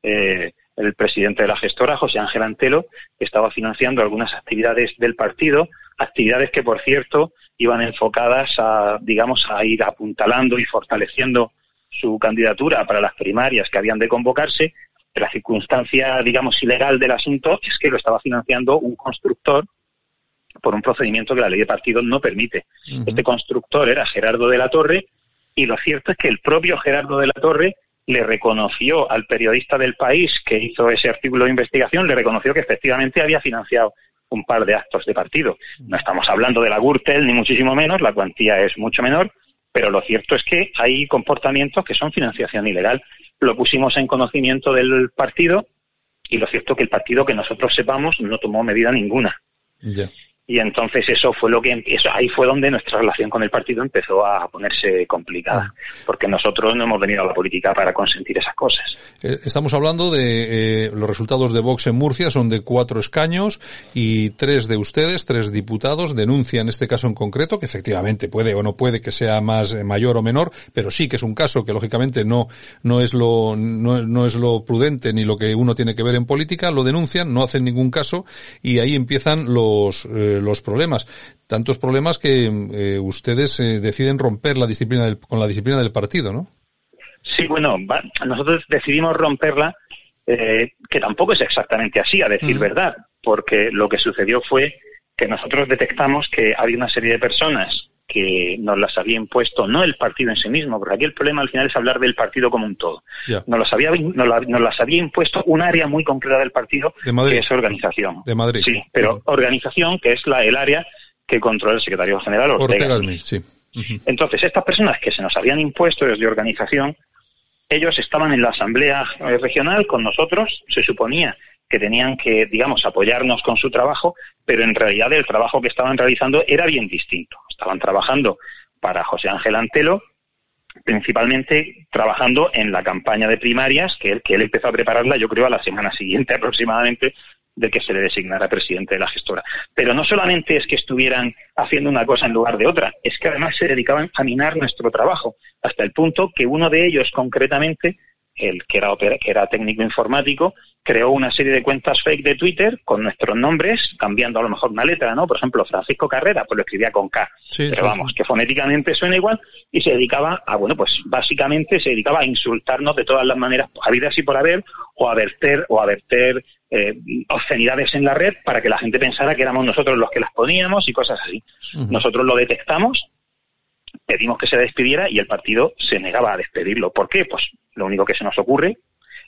Eh, el presidente de la gestora, José Ángel Antelo, estaba financiando algunas actividades del partido, actividades que, por cierto, iban enfocadas a, digamos, a ir apuntalando y fortaleciendo su candidatura para las primarias que habían de convocarse. La circunstancia, digamos, ilegal del asunto es que lo estaba financiando un constructor por un procedimiento que la ley de partidos no permite. Este constructor era Gerardo de la Torre y lo cierto es que el propio Gerardo de la Torre le reconoció al periodista del país que hizo ese artículo de investigación, le reconoció que efectivamente había financiado un par de actos de partido. No estamos hablando de la Gürtel, ni muchísimo menos, la cuantía es mucho menor, pero lo cierto es que hay comportamientos que son financiación ilegal. Lo pusimos en conocimiento del partido y lo cierto es que el partido, que nosotros sepamos, no tomó medida ninguna. Y entonces eso fue lo que eso, ahí fue donde nuestra relación con el partido empezó a ponerse complicada, ah. porque nosotros no hemos venido a la política para consentir esas cosas. Eh, estamos hablando de eh, los resultados de Vox en Murcia son de cuatro escaños y tres de ustedes, tres diputados denuncian este caso en concreto que efectivamente puede o no puede que sea más eh, mayor o menor, pero sí que es un caso que lógicamente no no es lo no, no es lo prudente ni lo que uno tiene que ver en política, lo denuncian, no hacen ningún caso y ahí empiezan los los problemas. Tantos problemas que eh, ustedes eh, deciden romper la disciplina con la disciplina del partido, ¿no? Sí, bueno, nosotros decidimos romperla, eh, que tampoco es exactamente así, a decir verdad, porque lo que sucedió fue que nosotros detectamos que había una serie de personas que nos las había impuesto, no el partido en sí mismo, porque aquí el problema al final es hablar del partido como un todo. Nos, las había, nos, las había impuesto un área muy concreta del partido, que es organización. De Madrid. Sí, pero organización, que es la, el área que controla el secretario general Ortega. sí. Entonces, estas personas que se nos habían impuesto desde organización, ellos estaban en la asamblea regional con nosotros, se suponía que tenían que, digamos, apoyarnos con su trabajo, pero en realidad el trabajo que estaban realizando era bien distinto. Estaban trabajando para José Ángel Antelo, principalmente trabajando en la campaña de primarias, que él, que él empezó a prepararla, yo creo, a la semana siguiente aproximadamente de que se le designara presidente de la gestora. Pero no solamente es que estuvieran haciendo una cosa en lugar de otra, es que además se dedicaban a minar nuestro trabajo, hasta el punto que uno de ellos concretamente, el que era, que era técnico informático, creó una serie de cuentas fake de Twitter con nuestros nombres, cambiando a lo mejor una letra, ¿no? Por ejemplo, Francisco Carrera, pues lo escribía con K. pero vamos, que fonéticamente suena igual, y se dedicaba a, bueno, pues básicamente se dedicaba a insultarnos de todas las maneras habidas y por haber, o a verter, o a verter eh, obscenidades en la red para que la gente pensara que éramos nosotros los que las poníamos y cosas así. Nosotros lo detectamos, pedimos que se despidiera y el partido se negaba a despedirlo. ¿Por qué? Pues lo único que se nos ocurre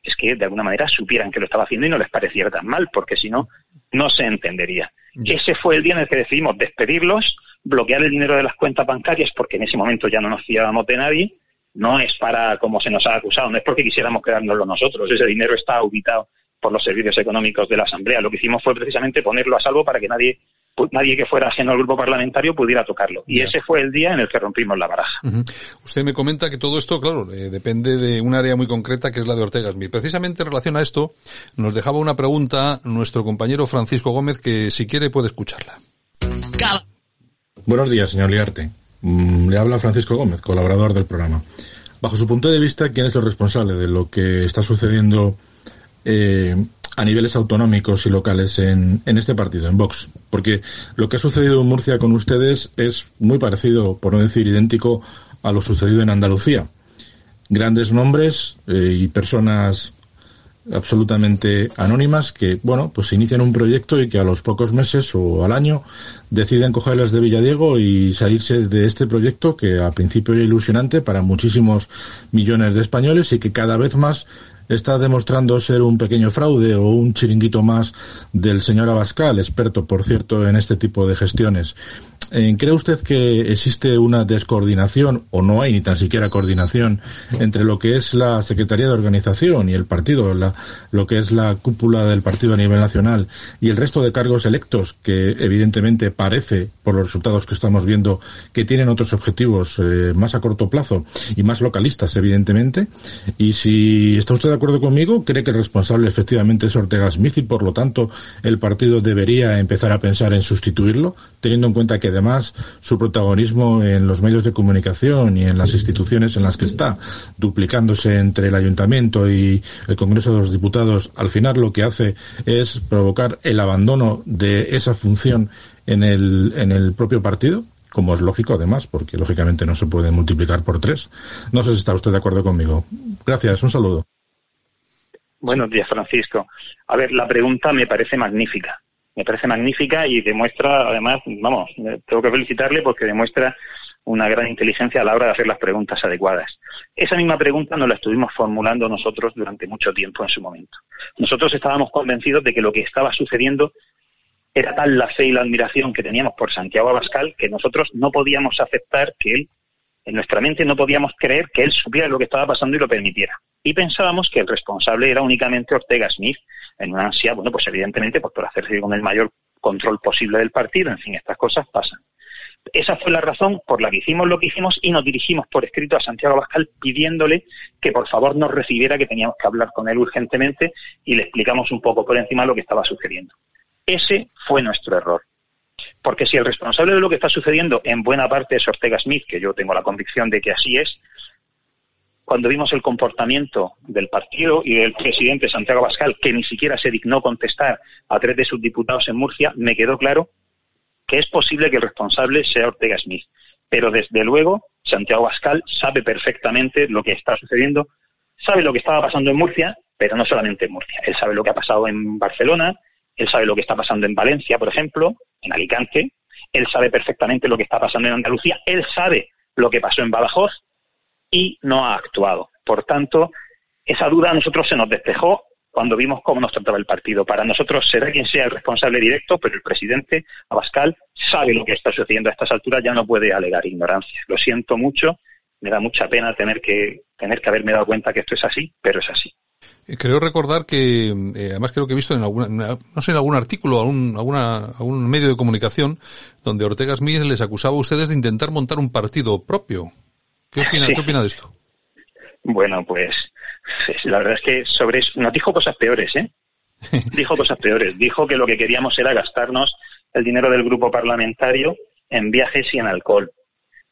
es que de alguna manera supieran que lo estaba haciendo y no les pareciera tan mal, porque si no, no se entendería. Ese fue el día en el que decidimos despedirlos, bloquear el dinero de las cuentas bancarias, porque en ese momento ya no nos fiábamos de nadie. No es para, como se nos ha acusado, no es porque quisiéramos quedárnoslo nosotros. Ese dinero está auditado por los servicios económicos de la Asamblea. Lo que hicimos fue precisamente ponerlo a salvo para que nadie nadie que fuera ajeno al grupo parlamentario pudiera tocarlo. Y ese fue el día en el que rompimos la baraja. Usted me comenta que todo esto, claro, eh, depende de un área muy concreta que es la de Ortega Smith. Precisamente en relación a esto, nos dejaba una pregunta nuestro compañero Francisco Gómez que si quiere puede escucharla. Buenos días, señor Liarte. Mm, le habla Francisco Gómez, colaborador del programa. Bajo su punto de vista, ¿quién es el responsable de lo que está sucediendo eh, a niveles autonómicos y locales en, en, este partido, en Vox. Porque lo que ha sucedido en Murcia con ustedes es muy parecido, por no decir idéntico, a lo sucedido en Andalucía. Grandes nombres eh, y personas absolutamente anónimas que, bueno, pues inician un proyecto y que a los pocos meses o al año deciden cogerlas de Villadiego y salirse de este proyecto que al principio era ilusionante para muchísimos millones de españoles y que cada vez más está demostrando ser un pequeño fraude o un chiringuito más del señor Abascal, experto, por cierto, en este tipo de gestiones. Eh, ¿Cree usted que existe una descoordinación o no hay ni tan siquiera coordinación entre lo que es la Secretaría de Organización y el partido, lo que es la cúpula del partido a nivel nacional y el resto de cargos electos que evidentemente parece, por los resultados que estamos viendo, que tienen otros objetivos eh, más a corto plazo y más localistas, evidentemente? Y si está usted de acuerdo conmigo, ¿cree que el responsable efectivamente es Ortega Smith y por lo tanto el partido debería empezar a pensar en sustituirlo, teniendo en cuenta que además su protagonismo en los medios de comunicación y en las instituciones en las que está, duplicándose entre el ayuntamiento y el Congreso de los Diputados, al final lo que hace es provocar el abandono de esa función en el, en el propio partido? como es lógico además, porque lógicamente no se puede multiplicar por tres. No sé si está usted de acuerdo conmigo. Gracias, un saludo. Buenos días, Francisco. A ver, la pregunta me parece magnífica me parece magnífica y demuestra, además, vamos, tengo que felicitarle porque demuestra una gran inteligencia a la hora de hacer las preguntas adecuadas. Esa misma pregunta nos la estuvimos formulando nosotros durante mucho tiempo en su momento. Nosotros estábamos convencidos de que lo que estaba sucediendo era tal la fe y la admiración que teníamos por Santiago Abascal que nosotros no podíamos aceptar que él, en nuestra mente no podíamos creer que él supiera lo que estaba pasando y lo permitiera. Y pensábamos que el responsable era únicamente Ortega Smith, en una ansia, bueno, pues evidentemente pues por hacerse con el mayor control posible del partido, en fin, estas cosas pasan. Esa fue la razón por la que hicimos lo que hicimos y nos dirigimos por escrito a Santiago Abascal pidiéndole que por favor nos recibiera, que teníamos que hablar con él urgentemente y le explicamos un poco por encima lo que estaba sucediendo. Ese fue nuestro error. Porque si el responsable de lo que está sucediendo en buena parte es Ortega Smith, que yo tengo la convicción de que así es, cuando vimos el comportamiento del partido y del presidente Santiago Bascal, que ni siquiera se dignó contestar a tres de sus diputados en Murcia, me quedó claro que es posible que el responsable sea Ortega Smith. Pero desde luego, Santiago Bascal sabe perfectamente lo que está sucediendo, sabe lo que estaba pasando en Murcia, pero no solamente en Murcia. Él sabe lo que ha pasado en Barcelona, él sabe lo que está pasando en Valencia, por ejemplo, en Alicante, él sabe perfectamente lo que está pasando en Andalucía, él sabe lo que pasó en Badajoz, y no ha actuado. Por tanto, esa duda a nosotros se nos despejó cuando vimos cómo nos trataba el partido. Para nosotros será quien sea el responsable directo, pero el presidente Abascal sabe lo que está sucediendo a estas alturas, ya no puede alegar ignorancia. Lo siento mucho, me da mucha pena tener que tener que haberme dado cuenta que esto es así, pero es así. Eh, creo recordar que, eh, además creo que he visto en alguna, no sé, en algún artículo, algún, alguna, algún medio de comunicación, donde Ortega Smith les acusaba a ustedes de intentar montar un partido propio. ¿Qué opina, de esto? Bueno, pues la verdad es que sobre eso nos dijo cosas peores, ¿eh? dijo cosas peores. Dijo que lo que queríamos era gastarnos el dinero del grupo parlamentario en viajes y en alcohol.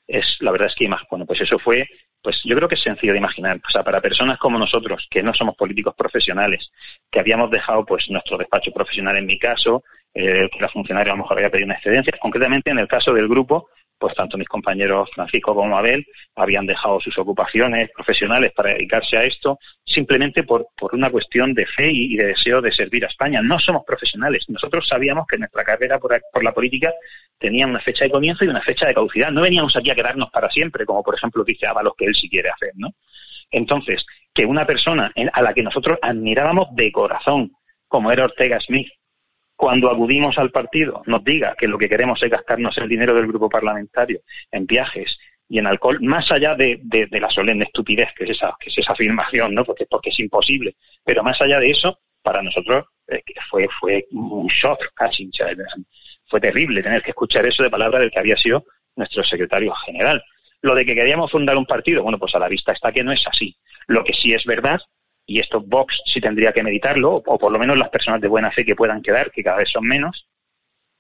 Es, la verdad es que, bueno, pues eso fue, pues yo creo que es sencillo de imaginar. O sea, para personas como nosotros, que no somos políticos profesionales, que habíamos dejado, pues, nuestro despacho profesional en mi caso, eh, que la funcionaria a lo mejor había pedido una excedencia, concretamente en el caso del grupo, pues tanto mis compañeros Francisco como Abel habían dejado sus ocupaciones profesionales para dedicarse a esto, simplemente por, por una cuestión de fe y, de deseo de servir a España. No somos profesionales. Nosotros sabíamos que nuestra carrera por, por, la política tenía una fecha de comienzo y una fecha de caducidad. No veníamos aquí a quedarnos para siempre, como por ejemplo dice Ábalos que él sí quiere hacer, ¿no? Entonces, que una persona a la que nosotros admirábamos de corazón, como era Ortega Smith, cuando acudimos al partido nos diga que lo que queremos es gastarnos el dinero del grupo parlamentario en viajes y en alcohol, más allá de, la solemne estupidez que es esa, afirmación, ¿no? Porque, porque es imposible. Pero más allá de eso, para nosotros eh, fue, fue un shock casi. fue terrible tener que escuchar eso de palabra del que había sido nuestro secretario general. Lo de que queríamos fundar un partido, bueno, pues a la vista está que no es así. Lo que sí es verdad y esto Vox sí tendría que meditarlo, o por lo menos las personas de buena fe que puedan quedar, que cada vez son menos,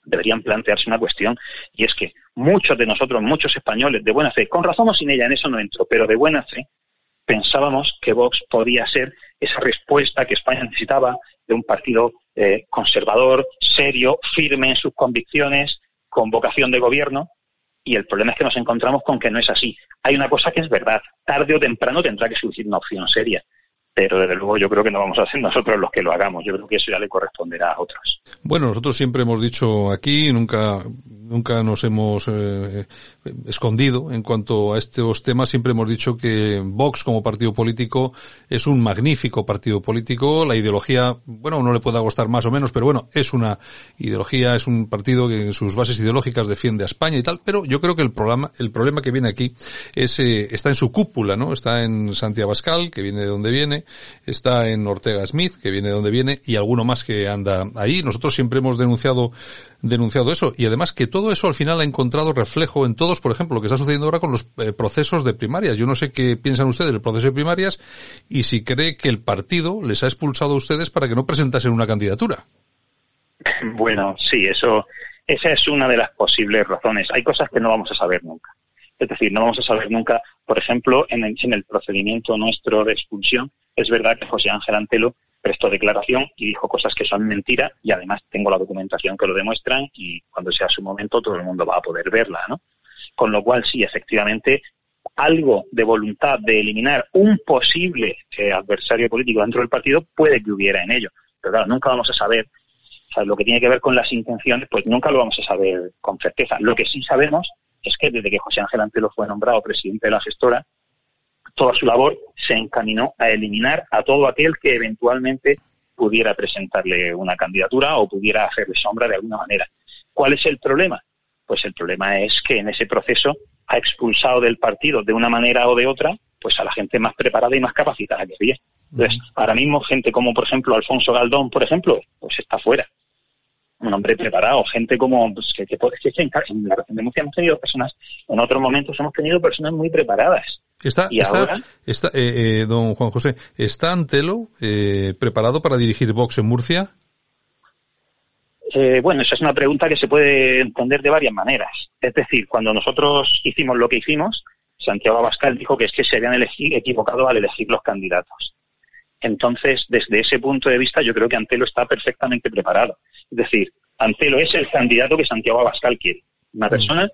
deberían plantearse una cuestión, y es que muchos de nosotros, muchos españoles de buena fe, con razón o sin ella, en eso no entro, pero de buena fe, pensábamos que Vox podía ser esa respuesta que España necesitaba de un partido eh, conservador, serio, firme en sus convicciones, con vocación de gobierno, y el problema es que nos encontramos con que no es así. Hay una cosa que es verdad, tarde o temprano tendrá que surgir una opción seria, pero desde luego yo creo que no vamos a ser nosotros los que lo hagamos. Yo creo que eso ya le corresponderá a otros. Bueno, nosotros siempre hemos dicho aquí, nunca, nunca nos hemos eh, escondido en cuanto a estos temas. Siempre hemos dicho que Vox como partido político es un magnífico partido político. La ideología, bueno, no le pueda gustar más o menos, pero bueno, es una ideología, es un partido que en sus bases ideológicas defiende a España y tal. Pero yo creo que el problema, el problema que viene aquí es, eh, está en su cúpula, ¿no? Está en Santiago Abascal, que viene de donde viene, está en Ortega Smith, que viene de donde viene, y alguno más que anda ahí. Nosotros siempre hemos denunciado, denunciado eso, y además que todo eso al final ha encontrado reflejo en todos, por ejemplo, lo que está sucediendo ahora con los eh, procesos de primarias. Yo no sé qué piensan ustedes del proceso de primarias y si cree que el partido les ha expulsado a ustedes para que no presentasen una candidatura. Bueno, sí, eso, esa es una de las posibles razones. Hay cosas que no vamos a saber nunca. Es decir, no vamos a saber nunca, por ejemplo, en el procedimiento nuestro de expulsión, es verdad que José Ángel Antelo prestó declaración y dijo cosas que son mentira y además tengo la documentación que lo demuestran y cuando sea su momento todo el mundo va a poder verla, ¿no? Con lo cual sí, efectivamente, algo de voluntad de eliminar un posible eh, adversario político dentro del partido puede que hubiera en ello. Pero claro, nunca vamos a saber, lo que tiene que ver con las intenciones, pues nunca lo vamos a saber con certeza. Lo que sí sabemos es que desde que José Ángel Antelo fue nombrado presidente de la gestora, toda su labor se encaminó a eliminar a todo aquel que eventualmente pudiera presentarle una candidatura o pudiera hacerle sombra de alguna manera. ¿Cuál es el problema? Pues el problema es que en ese proceso ha expulsado del partido de una manera o de otra pues a la gente más preparada y más capacitada que había. Entonces, ahora mismo gente como, por ejemplo, Alfonso Galdón, por ejemplo, pues está fuera. Un hombre preparado, gente como, pues, que, que, que, en la región de Murcia hemos tenido personas, en otros momentos hemos tenido personas muy preparadas Está, está, está eh, eh, don Juan José, ¿está Antelo eh, preparado para dirigir Vox en Murcia? Eh, bueno, esa es una pregunta que se puede entender de varias maneras. Es decir, cuando nosotros hicimos lo que hicimos, Santiago Abascal dijo que es que se habían equivocado al elegir los candidatos. Entonces, desde ese punto de vista, yo creo que Antelo está perfectamente preparado. Es decir, Antelo es el candidato que Santiago Abascal quiere. Una mm. persona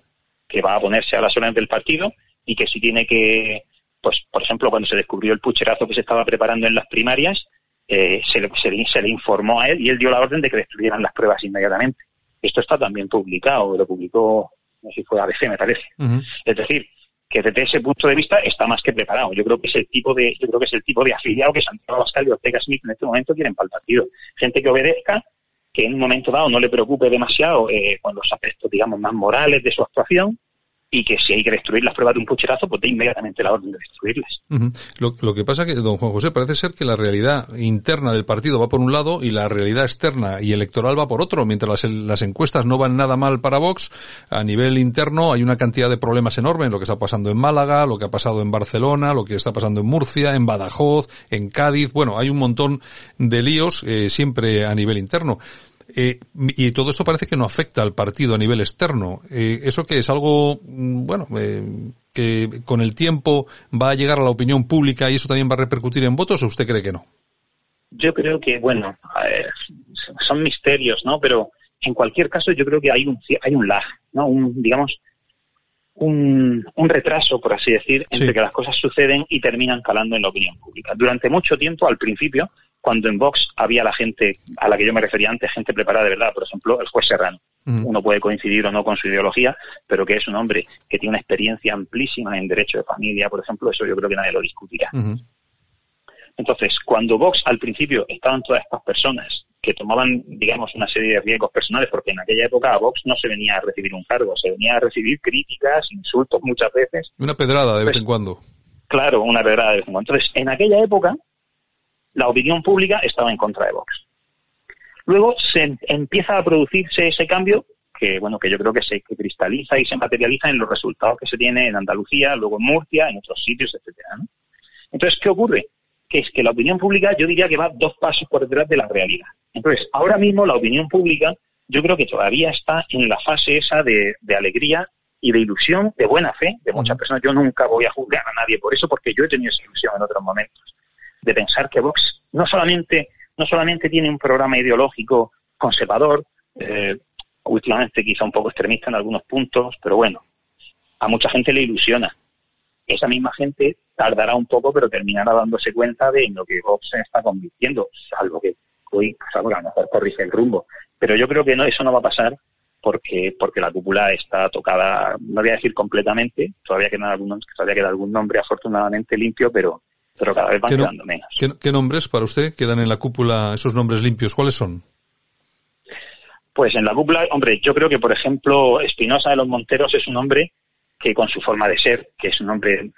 que va a ponerse a las órdenes del partido y que si tiene que, pues por ejemplo, cuando se descubrió el pucherazo que se estaba preparando en las primarias, eh, se, le, se, le, informó a él y él dio la orden de que destruyeran las pruebas inmediatamente. Esto está también publicado, lo publicó, no sé si fue ABC, me parece. Es decir, que desde ese punto de vista está más que preparado. Yo creo que es el tipo de, yo creo que es el tipo de afiliado que Santiago Abascal y Ortega Smith en este momento quieren para el partido. Gente que obedezca, que en un momento dado no le preocupe demasiado eh, con los aspectos, digamos, más morales de su actuación, y que si hay que destruir las pruebas de un pucherazo, pues dé inmediatamente la orden de destruirlas. lo, lo, que pasa que, don Juan José, parece ser que la realidad interna del partido va por un lado y la realidad externa y electoral va por otro. Mientras las, las encuestas no van nada mal para Vox, a nivel interno hay una cantidad de problemas enormes, lo que está pasando en Málaga, lo que ha pasado en Barcelona, lo que está pasando en Murcia, en Badajoz, en Cádiz. Bueno, hay un montón de líos eh, siempre a nivel interno. Eh, y todo esto parece que no afecta al partido a nivel externo. Eh, ¿Eso que es algo, mm, bueno, eh, que con el tiempo va a llegar a la opinión pública y eso también va a repercutir en votos o usted cree que no? Yo creo que, bueno, son misterios, ¿no? Pero en cualquier caso yo creo que hay un, hay un lag, ¿no? Un, digamos, un, un retraso, por así decir, entre que las cosas suceden y terminan calando en la opinión pública. Durante mucho tiempo, al principio, cuando en Vox había la gente a la que yo me refería antes, gente preparada de verdad, por ejemplo, el juez Serrano. Uno puede coincidir o no con su ideología, pero que es un hombre que tiene una experiencia amplísima en derecho de familia, por ejemplo, eso yo creo que nadie lo discutirá. Entonces, cuando Vox al principio estaban todas estas personas que tomaban, digamos, una serie de riesgos personales, porque en aquella época a Vox no se venía a recibir un cargo, se venía a recibir críticas, insultos muchas veces. Una pedrada de vez en cuando. Claro, una pedrada de vez en cuando. Entonces, en aquella época, la opinión pública estaba en contra de Vox. Luego se empieza a producirse ese cambio que bueno que yo creo que se cristaliza y se materializa en los resultados que se tiene en Andalucía, luego en Murcia, en otros sitios, etcétera. Entonces, ¿qué ocurre? Que es que la opinión pública yo diría que va dos pasos por detrás de la realidad. Entonces, ahora mismo la opinión pública yo creo que todavía está en la fase esa de, de alegría y de ilusión, de buena fe de muchas personas. Yo nunca voy a juzgar a nadie por eso, porque yo he tenido esa ilusión en otros momentos de pensar que Vox no solamente, no solamente tiene un programa ideológico conservador, eh, últimamente quizá un poco extremista en algunos puntos, pero bueno, a mucha gente le ilusiona. Esa misma gente tardará un poco, pero terminará dándose cuenta de lo que Vox se está convirtiendo, salvo que hoy, salvo que a lo mejor corrige el rumbo. Pero yo creo que no, eso no va a pasar porque, porque la cúpula está tocada, no voy a decir completamente, todavía queda algún, todavía queda algún nombre afortunadamente limpio, pero pero cada vez van quedando menos. ¿qué, nombres para usted quedan en la cúpula, esos nombres limpios? ¿Cuáles son? Pues en la cúpula, hombre, yo creo que, por ejemplo, Espinosa de los Monteros es un hombre que con su forma de ser, que es un hombre,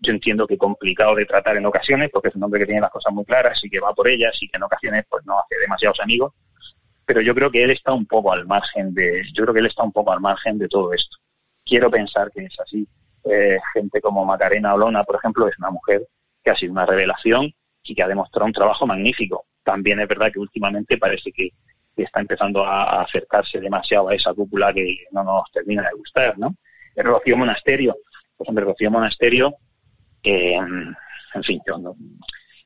yo entiendo que complicado de tratar en ocasiones, porque es un hombre que tiene las cosas muy claras y que va por ellas y que en ocasiones pues no hace demasiados amigos, pero yo creo que él está un poco al margen de, yo creo que él está un poco al margen de todo esto. Quiero pensar que es así. Eh, gente como Macarena Olona, por ejemplo, es una mujer que ha sido una revelación y que ha demostrado un trabajo magnífico. También es verdad que últimamente parece que, está empezando a acercarse demasiado a esa cúpula que no nos termina de gustar, ¿no? El Rocío Monasterio, pues hombre, Rocío Monasterio, eh, en fin,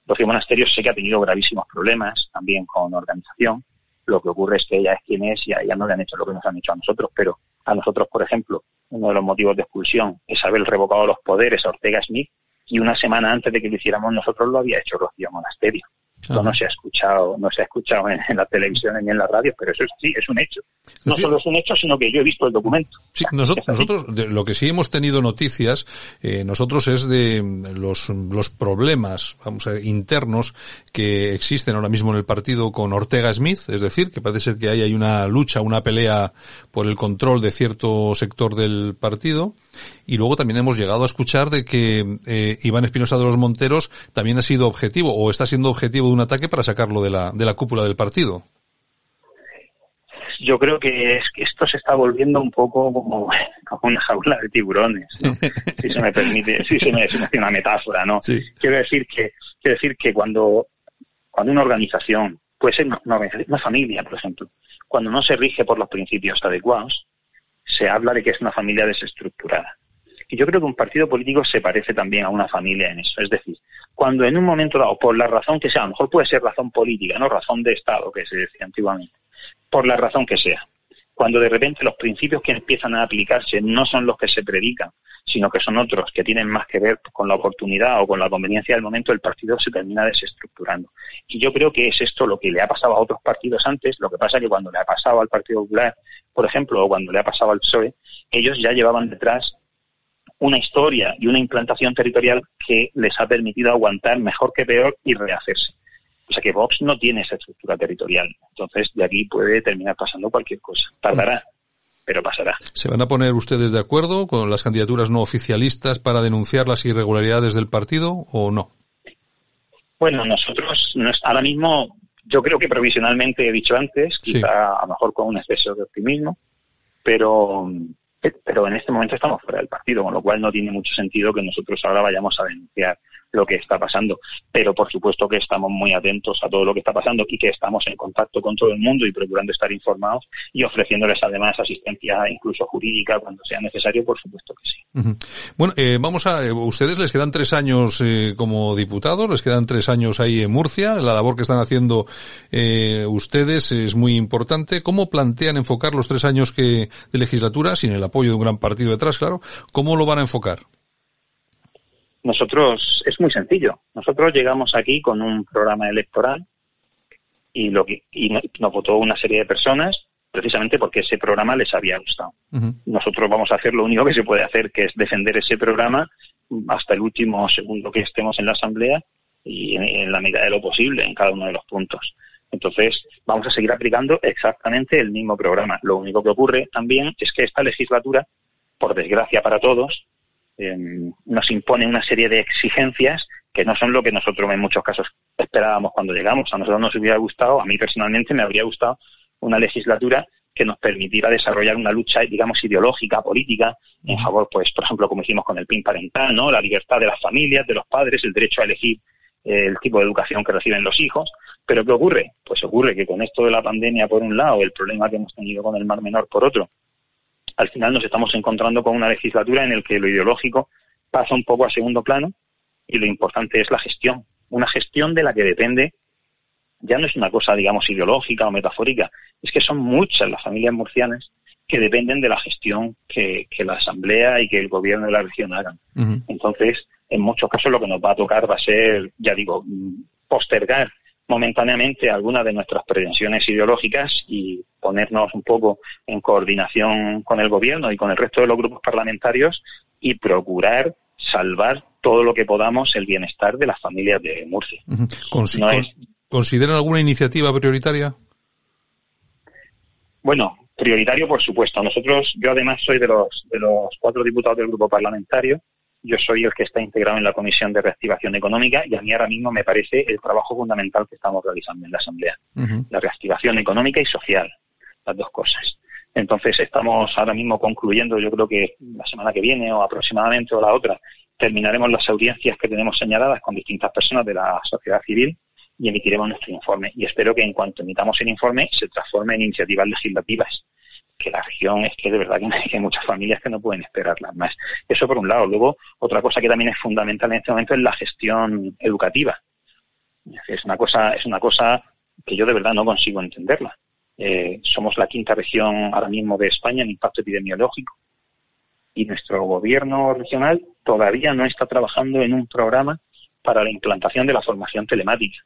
Rocío Monasterio sé que ha tenido gravísimos problemas también con organización. Lo que ocurre es que ella es quien es y a ella no le han hecho lo que nos han hecho a nosotros, pero a nosotros, por ejemplo, uno de los motivos de expulsión es haber revocado los poderes a Ortega Smith y una semana antes de que lo hiciéramos nosotros lo había hecho Rocío Monasterio. Esto no se ha escuchado, no se ha escuchado en, la televisión ni en la radio, pero eso sí, es un hecho. No solo es un hecho, sino que yo he visto el documento. Sí, nosotros, nosotros de lo que sí hemos tenido noticias, eh, nosotros es de los, los problemas, vamos a internos que existen ahora mismo en el partido con Ortega Smith, es decir, que parece ser que hay, hay una lucha, una pelea por el control de cierto sector del partido, y luego también hemos llegado a escuchar de que eh, Iván Espinosa de los Monteros también ha sido objetivo, o está siendo objetivo un ataque para sacarlo de la, de la cúpula del partido. Yo creo que, es que esto se está volviendo un poco como, una jaula de tiburones, si se me permite, si se me, hace una metáfora, ¿no? Quiero decir que, quiero decir que cuando, cuando una organización, puede ser una, una familia, por ejemplo, cuando no se rige por los principios adecuados, se habla de que es una familia desestructurada. Y yo creo que un partido político se parece también a una familia en eso. Es decir, cuando en un momento dado, por la razón que sea, a lo mejor puede ser razón política, no razón de Estado, que se decía antiguamente, por la razón que sea, cuando de repente los principios que empiezan a aplicarse no son los que se predican, sino que son otros que tienen más que ver con la oportunidad o con la conveniencia del momento, el partido se termina desestructurando. Y yo creo que es esto lo que le ha pasado a otros partidos antes, lo que pasa que cuando le ha pasado al Partido Popular, por ejemplo, o cuando le ha pasado al PSOE, ellos ya llevaban detrás una historia y una implantación territorial que les ha permitido aguantar mejor que peor y rehacerse. O sea que Vox no tiene esa estructura territorial. Entonces, de aquí puede terminar pasando cualquier cosa. Tardará. pero pasará. ¿Se van a poner ustedes de acuerdo con las candidaturas no oficialistas para denunciar las irregularidades del partido o no? Bueno, nosotros ahora mismo, yo creo que provisionalmente he dicho antes, quizá a lo mejor con un exceso de optimismo, pero pero en este momento estamos fuera del partido, con lo cual no tiene mucho sentido que nosotros ahora vayamos a denunciar lo que está pasando. Pero por supuesto que estamos muy atentos a todo lo que está pasando y que estamos en contacto con todo el mundo y procurando estar informados y ofreciéndoles además asistencia incluso jurídica cuando sea necesario, por supuesto que sí. Bueno, eh, vamos a, eh, ustedes les quedan tres años eh, como diputados, les quedan tres años ahí en Murcia, la labor que están haciendo ustedes es muy importante. ¿Cómo plantean enfocar los tres años que de legislatura, sin el apoyo de un gran partido detrás, claro? ¿Cómo lo van a enfocar? Nosotros, es muy sencillo. Nosotros llegamos aquí con un programa electoral y, lo que, y nos votó una serie de personas precisamente porque ese programa les había gustado. Nosotros vamos a hacer lo único que se puede hacer, que es defender ese programa hasta el último segundo que estemos en la Asamblea y en, la medida de lo posible en cada uno de los puntos. Entonces, vamos a seguir aplicando exactamente el mismo programa. Lo único que ocurre también es que esta legislatura, por desgracia para todos, Em, nos impone una serie de exigencias que no son lo que nosotros en muchos casos esperábamos cuando llegamos. A nosotros nos hubiera gustado, a mí personalmente me habría gustado una legislatura que nos permitiera desarrollar una lucha, digamos, ideológica, política, en favor, pues, por ejemplo, como hicimos con el PIN parental, ¿no? La libertad de las familias, de los padres, el derecho a elegir eh, el tipo de educación que reciben los hijos. Pero ¿qué ocurre? Pues ocurre que con esto de la pandemia por un lado, el problema que hemos tenido con el Mar Menor por otro, al final nos estamos encontrando con una legislatura en la que lo ideológico pasa un poco a segundo plano y lo importante es la gestión. Una gestión de la que depende, ya no es una cosa, digamos, ideológica o metafórica, es que son muchas las familias murcianas que dependen de la gestión que, la Asamblea y que el gobierno de la región hagan. Entonces, en muchos casos lo que nos va a tocar va a ser, ya digo, postergar momentáneamente algunas de nuestras pretensiones ideológicas y ponernos un poco en coordinación con el gobierno y con el resto de los grupos parlamentarios y procurar salvar todo lo que podamos el bienestar de las familias de Murcia. ¿Consideran alguna iniciativa prioritaria? Bueno, prioritario por supuesto. Nosotros, yo además soy de los, de los cuatro diputados del grupo parlamentario yo soy el que está integrado en la Comisión de Reactivación Económica y a mí ahora mismo me parece el trabajo fundamental que estamos realizando en la Asamblea. La reactivación económica y social, las dos cosas. Entonces estamos ahora mismo concluyendo, yo creo que la semana que viene o aproximadamente o la otra, terminaremos las audiencias que tenemos señaladas con distintas personas de la sociedad civil y emitiremos nuestro informe. Y espero que en cuanto emitamos el informe se transforme en iniciativas legislativas que la región es que de verdad que hay muchas familias que no pueden esperarlas más. Eso por un lado. Luego, otra cosa que también es fundamental en este momento es la gestión educativa. Es una cosa, es una cosa que yo de verdad no consigo entenderla. Eh, somos la quinta región ahora mismo de España en impacto epidemiológico y nuestro gobierno regional todavía no está trabajando en un programa para la implantación de la formación telemática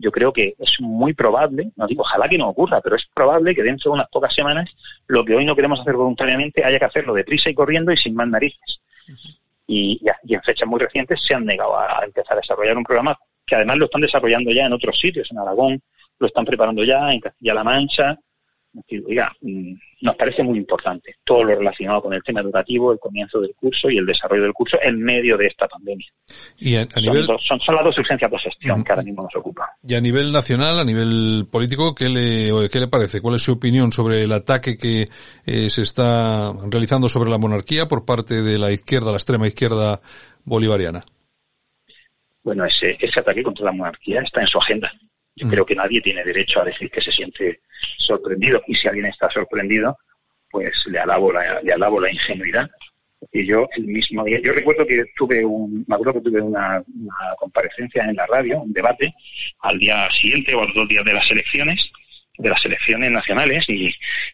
yo creo que es muy probable, no digo ojalá que no ocurra, pero es probable que dentro de unas pocas semanas lo que hoy no queremos hacer voluntariamente haya que hacerlo deprisa y corriendo y sin más narices. y, en fechas muy recientes se han negado a, empezar a desarrollar un programa que además lo están desarrollando ya en otros sitios, en Aragón, lo están preparando ya, en Castilla-La Mancha, oiga, mm, nos parece muy importante todo lo relacionado con el tema educativo, el comienzo del curso y el desarrollo del curso en medio de esta pandemia. Y a, nivel... son, las dos urgencias de gestión que ahora mismo nos ocupan. Y a nivel nacional, a nivel político, ¿qué le, qué le parece? ¿Cuál es su opinión sobre el ataque que eh, se está realizando sobre la monarquía por parte de la izquierda, la extrema izquierda bolivariana? Bueno, ese, ese ataque contra la monarquía está en su agenda. Yo creo que nadie tiene derecho a decir que se siente sorprendido y si alguien está sorprendido, pues le alabo la, le alabo la ingenuidad. Y yo el mismo día, yo recuerdo que tuve un, me acuerdo que tuve una, comparecencia en la radio, un debate, al día siguiente o a los dos días de las elecciones, de las elecciones nacionales, y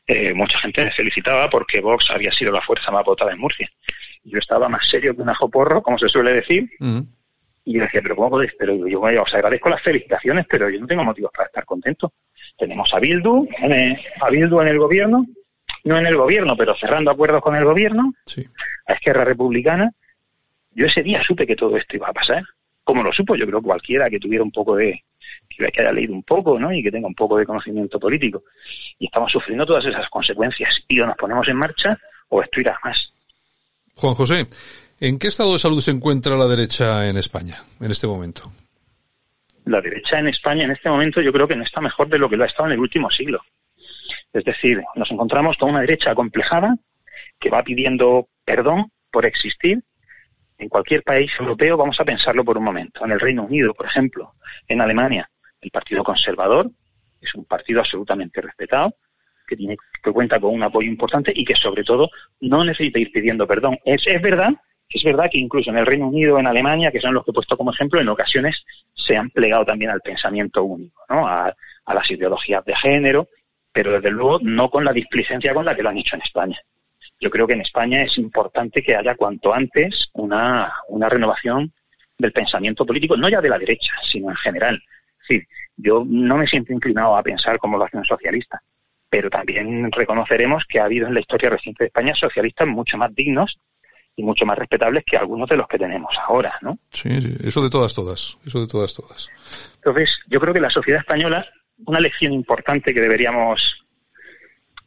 eh, mucha gente me felicitaba porque Vox había sido la fuerza más votada en Murcia. Yo estaba más serio que un ajo porro, como se suele decir, y yo decía, pero ¿cómo podéis? Pero yo os agradezco las felicitaciones, pero yo no tengo motivos para estar contento. Tenemos a Bildu, a Bildu en el gobierno, no en el gobierno, pero cerrando acuerdos con el gobierno, a Esquerra Republicana. Yo ese día supe que todo esto iba a pasar. Como lo supo, yo creo que cualquiera que tuviera un poco de, que haya leído un poco, ¿no? Y que tenga un poco de conocimiento político. Y estamos sufriendo todas esas consecuencias. Y o nos ponemos en marcha o esto irá más. Juan José, ¿en qué estado de salud se encuentra la derecha en España en este momento? La derecha en España en este momento yo creo que no está mejor de lo que lo ha estado en el último siglo. Es decir, nos encontramos con una derecha acomplejada que va pidiendo perdón por existir. En cualquier país europeo, vamos a pensarlo por un momento. En el Reino Unido, por ejemplo, en Alemania, el Partido Conservador es un partido absolutamente respetado, que, tiene, que cuenta con un apoyo importante y que sobre todo no necesita ir pidiendo perdón. Es, es verdad, es verdad que incluso en el Reino Unido, en Alemania, que son los que he puesto como ejemplo, en ocasiones se han plegado también al pensamiento único, ¿no? a, las ideologías de género, pero desde luego no con la displicencia con la que lo han hecho en España. Yo creo que en España es importante que haya cuanto antes una, una renovación del pensamiento político, no ya de la derecha, sino en general. Es decir, yo no me siento inclinado a pensar como lo hacen socialistas, pero también reconoceremos que ha habido en la historia reciente de España socialistas mucho más dignos y mucho más respetables que algunos de los que tenemos ahora, ¿no? Sí, sí, eso de todas, todas, eso de todas, todas. Entonces, yo creo que la sociedad española, una lección importante que deberíamos,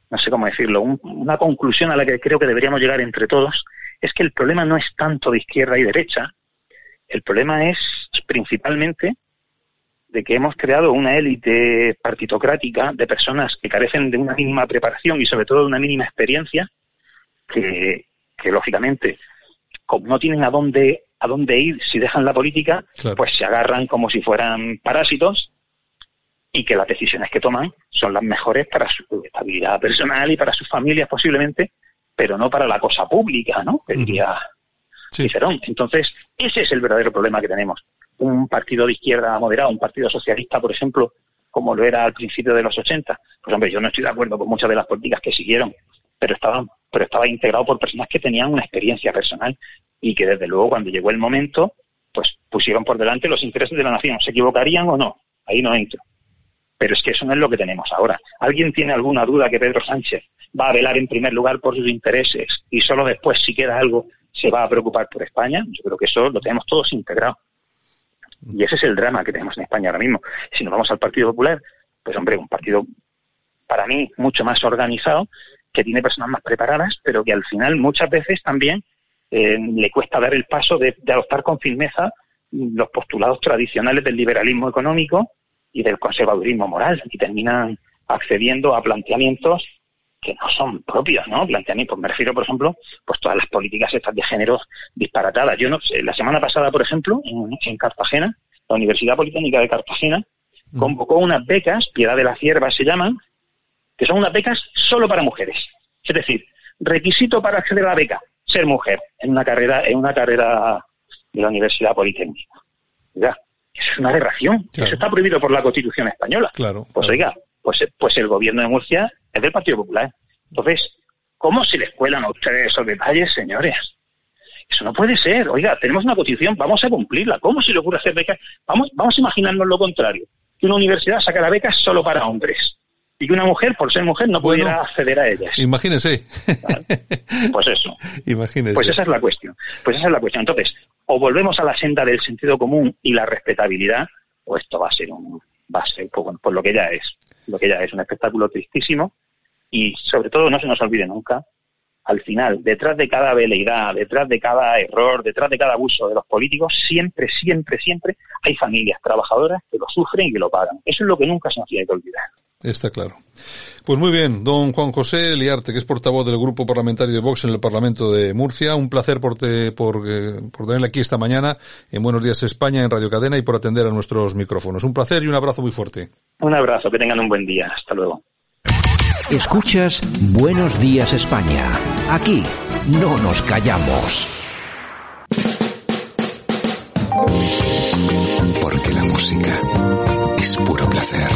no sé cómo decirlo, un, una conclusión a la que creo que deberíamos llegar entre todos, es que el problema no es tanto de izquierda y derecha, el problema es principalmente de que hemos creado una élite partitocrática de personas que carecen de una mínima preparación y sobre todo de una mínima experiencia, que, que lógicamente, como no tienen a dónde, a dónde ir si dejan la política, Claro. pues se agarran como si fueran parásitos y que las decisiones que toman son las mejores para su estabilidad personal y para sus familias posiblemente, pero no para la cosa pública, ¿no? Que diría Cicerón. Entonces, ese es el verdadero problema que tenemos. Un partido de izquierda moderado, un partido socialista, por ejemplo, como lo era al principio de los 80, pues hombre, yo no estoy de acuerdo con muchas de las políticas que siguieron, pero estaban, pero estaba integrado por personas que tenían una experiencia personal y que desde luego cuando llegó el momento, pues pusieron por delante los intereses de la nación. ¿Se equivocarían o no? Ahí no entro. Pero es que eso no es lo que tenemos ahora. ¿Alguien tiene alguna duda que Pedro Sánchez va a velar en primer lugar por sus intereses y solo después, si queda algo, se va a preocupar por España? Yo creo que eso lo tenemos todos integrado. Y ese es el drama que tenemos en España ahora mismo. Si nos vamos al Partido Popular, pues hombre, un partido para mí mucho más organizado, que tiene personas más preparadas, pero que al final muchas veces también eh, le cuesta dar el paso de, de adoptar con firmeza los postulados tradicionales del liberalismo económico y del conservadurismo moral y terminan accediendo a planteamientos que no son propios, ¿no? Planteamientos, me refiero, por ejemplo, pues todas las políticas estas de género disparatadas. Yo no sé, la semana pasada, por ejemplo, en, en Cartagena, la Universidad Politécnica de Cartagena convocó unas becas, Piedad de la Cierva se llaman, que son unas becas solo para mujeres. Es decir, requisito para acceder a la beca, ser mujer en una carrera, en una carrera de la Universidad Politécnica. Oiga, es una aberración. Eso está prohibido por la Constitución española. Claro. Pues oiga, pues, pues el gobierno de Murcia es del Partido Popular. Entonces, ¿cómo se les cuelan a ustedes esos detalles, señores? Eso no puede ser. Oiga, tenemos una constitución, vamos a cumplirla. ¿Cómo se le ocurre hacer becas? Vamos, vamos a imaginarnos lo contrario. Que una universidad sacara becas solo para hombres. Y que una mujer, por ser mujer, no Bueno, pudiera acceder a ellas. Imagínese. Pues eso. Imagínese. Pues esa es la cuestión. Pues esa es la cuestión. Entonces, o volvemos a la senda del sentido común y la respetabilidad, o esto va a ser un, va a ser pues, bueno, pues lo que ya es, lo que ya es un espectáculo tristísimo y sobre todo no se nos olvide nunca, al final, detrás de cada veleidad, detrás de cada error, detrás de cada abuso de los políticos, siempre, siempre, siempre hay familias trabajadoras que lo sufren y que lo pagan. Eso es lo que nunca se nos tiene que olvidar. Está claro. Pues muy bien, don Juan José Liarte, que es portavoz del Grupo Parlamentario de Vox en el Parlamento de Murcia. Un placer por, te- por, eh, por tenerle aquí esta mañana en Buenos Días España, en Radio Cadena y por atender a nuestros micrófonos. Un placer y un abrazo muy fuerte. Un abrazo, que tengan un buen día. Hasta luego. Escuchas Buenos Días España. Aquí no nos callamos. Porque la música es puro placer.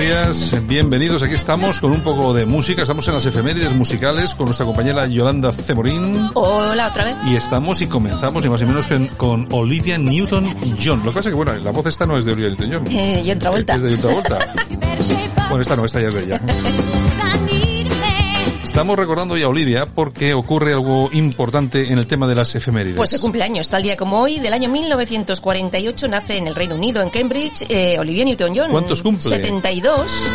Días, bienvenidos. Aquí estamos con un poco de música. Estamos en las efemérides musicales con nuestra compañera Yolanda Cemorín. Hola, otra vez. Y estamos y comenzamos, y más o menos con, Olivia Newton-John. Lo que pasa es que, bueno, la voz esta no es de Olivia Newton-John. Eh, y otra vuelta. Es de otra vuelta. bueno, esta no, esta ya es de ella. Estamos recordando ya a Olivia porque ocurre algo importante en el tema de las efemérides. Pues se cumpleaños, tal día como hoy, del año 1948, nace en el Reino Unido, en Cambridge, eh, Olivia Newton-John. ¿Cuántos cumple? 72.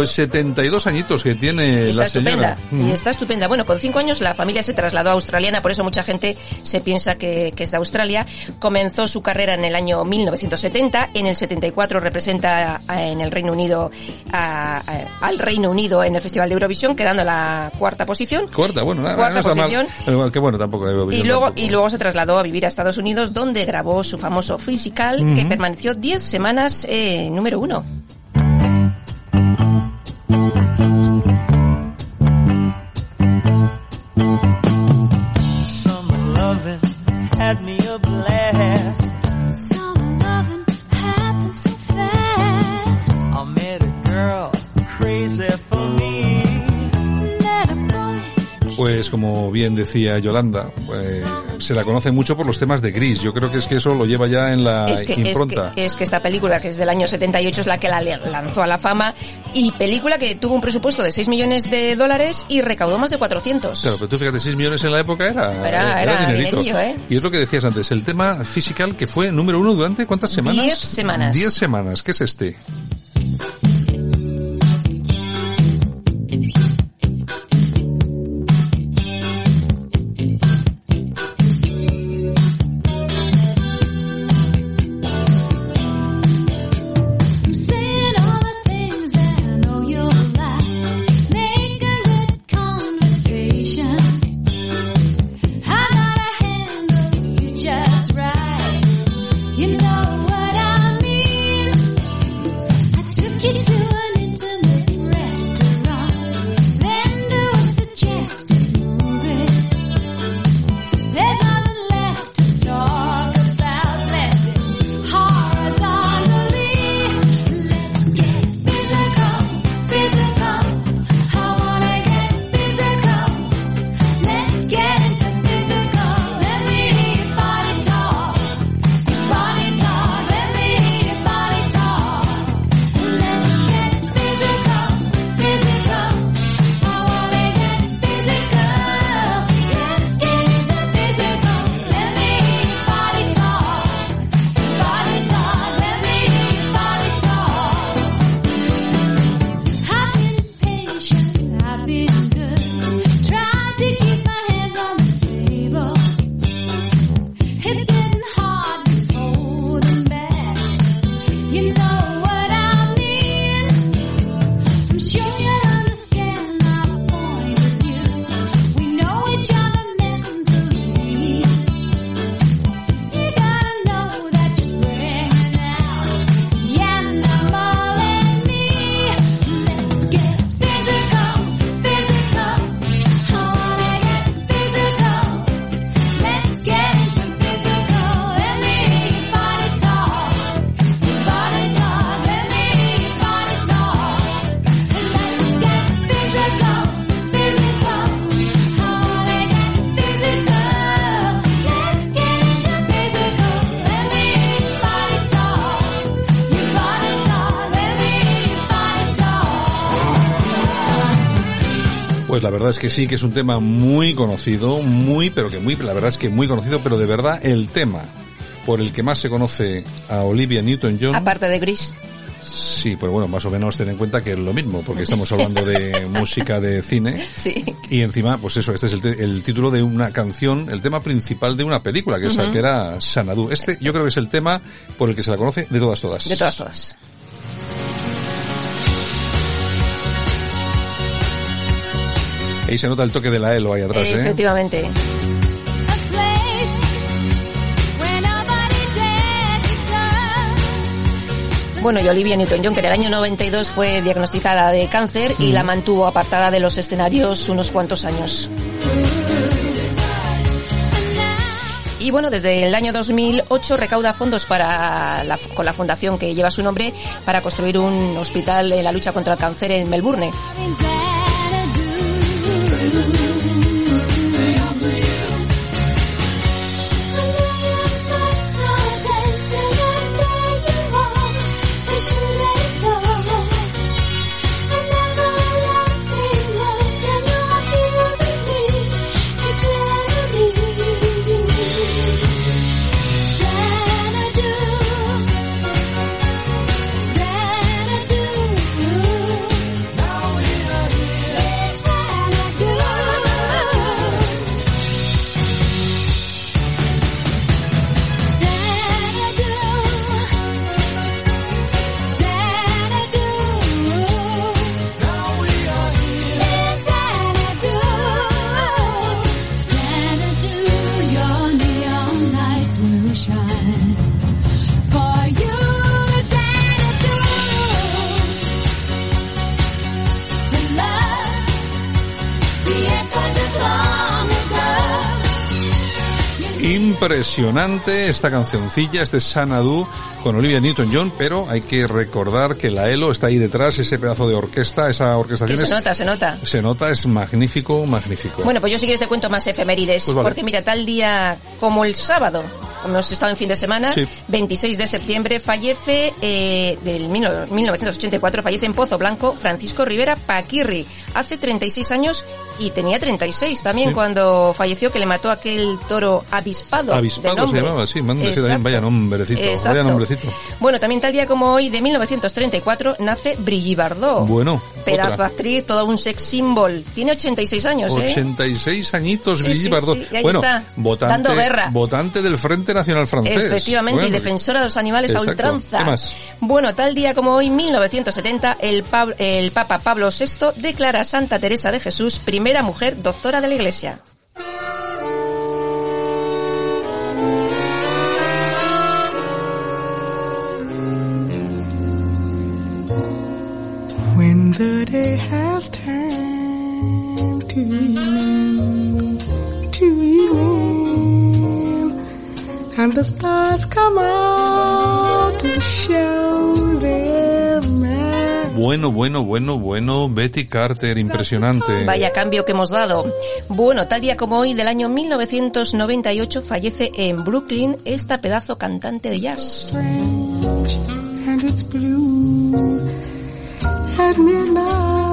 Pues 72 añitos que tiene está la señora. Estupenda, y está estupenda. Bueno, con cinco años la familia se trasladó a australiana, por eso mucha gente se piensa que, es de Australia. Comenzó su carrera en el año 1970, en el 74 representa en el Reino Unido al Reino Unido en el Festival de Eurovisión, quedando en la cuarta posición. Cuarta, bueno, cuarta posición. Mal. Que bueno, tampoco Eurovisión. Y luego, y luego se trasladó a vivir a Estados Unidos, donde grabó su famoso Physical, que permaneció 10 semanas eh, número uno. Bien decía Yolanda, pues, se la conoce mucho por los temas de Gris. Yo creo que es que eso lo lleva ya en la impronta. Es que, esta película, que es del año 78, es la que la lanzó a la fama y película que tuvo un presupuesto de 6 millones de dólares y recaudó más de 400. Claro, pero tú fíjate, 6 millones en la época era, era, era, ¿eh? Y es lo que decías antes, el tema physical que fue número uno durante ¿cuántas semanas? 10 semanas. 10 semanas. ¿Qué es este? Pues la verdad es que sí, que es un tema muy conocido, muy, pero que muy, la verdad es que muy conocido, pero de verdad el tema por el que más se conoce a Olivia Newton-John. Aparte de Gris. Sí, pues bueno, más o menos ten en cuenta que es lo mismo, porque estamos hablando de música de cine. Sí. Y encima, pues eso, este es el, título de una canción, el tema principal de una película, que, es, que era Sanadu. Este yo creo que es el tema por el que se la conoce de todas, todas. De todas, todas. Ahí se nota el toque de la Elo ahí atrás, ¿eh? Efectivamente. Bueno, y Olivia Newton-John, que en el año 92 fue diagnosticada de cáncer y la mantuvo apartada de los escenarios unos cuantos años. Y bueno, desde el año 2008 recauda fondos para la, con la fundación que lleva su nombre para construir un hospital en la lucha contra el cáncer en Melbourne. You. Impresionante esta cancioncilla, este Sanadu con Olivia Newton-John, pero hay que recordar que la ELO está ahí detrás, ese pedazo de orquesta, esa orquestación. se nota, se nota. Se nota, es magnífico, magnífico. Bueno, pues yo sí que te cuento más efemérides, Pues vale. porque mira, tal día como el sábado, hemos estado en fin de semana, Sí. 26 de septiembre, fallece, eh, del mil- 1984, fallece en Pozo Blanco Francisco Rivera Paquirri, hace 36 años y tenía 36 también Sí. cuando falleció, que le mató aquel toro avispado. Avispado se llamaba, sí, también, vaya nombrecito, vaya nombrecito. Bueno, también tal día como hoy, de 1934, nace Brigitte Bardot. Bueno, Pedazo otra. actriz, todo un sex symbol. Tiene 86 años, ¿eh? 86 añitos, Brigitte Bardot. bueno, está, votante, dando guerra. votante del Frente Nacional Francés. Efectivamente, y defensora de los animales exacto. a ultranza. ¿Qué más? Bueno, tal día como hoy, 1970, el, el Papa Pablo VI declara a Santa Teresa de Jesús primera mujer doctora de la Iglesia. When the day has turned to evening, and the stars come out to show their man. Bueno, bueno, bueno, bueno, Betty Carter, impresionante. Vaya cambio que hemos dado. Bueno, tal día como hoy del año 1998 fallece en Brooklyn esta pedazo cantante de jazz. and it's blue at midnight.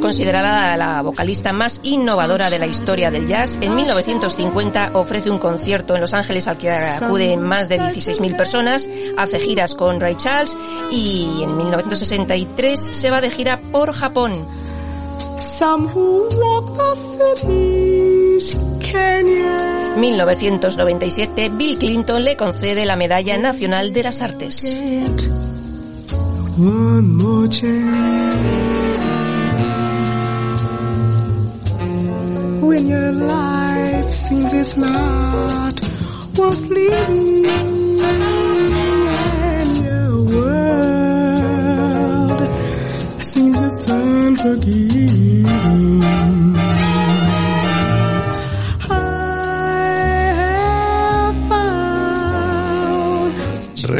Considerada la vocalista más innovadora de la historia del jazz, en 1950 ofrece un concierto en Los Ángeles al que acuden más de 16.000 personas, hace giras con Ray Charles y en 1963 se va de gira por Japón. Some who walk the cities canyon 1997 Bill Clinton le concede la Medalla Nacional de las Artes. One more chance. When your life seems it's not worth living and your world seems it's unforgiving.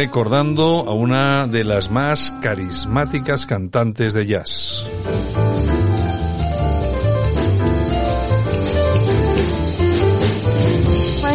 Recordando a una de las más carismáticas cantantes de jazz.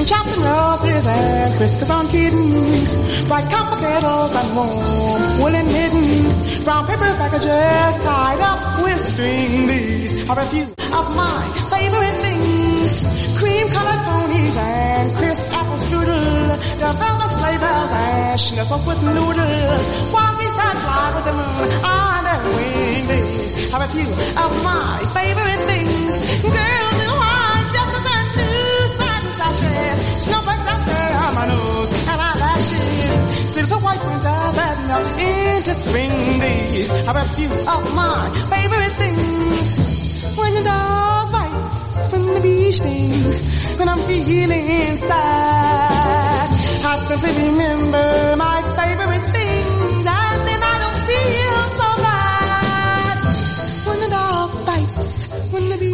Chops and roses and on kittens. Bright copper kettles and warm woolen mittens. Brown paper packages tied up with string. These are a few of my favorite things. Cream colored ponies and crisp apple strudel. Ah, the velvet sleigh bells and schnitzels with noodle. While we that fly with the moon on their wing. These are a few of my favorite things. Girls in white dresses and blue satin sashes. Snowflakes that stay on my nose and eyelashes. Silver white winters that melt into spring. These are a few of my favorite things. When the dog bites, when the bee stings, when I'm feeling sad. I remember my favorite things,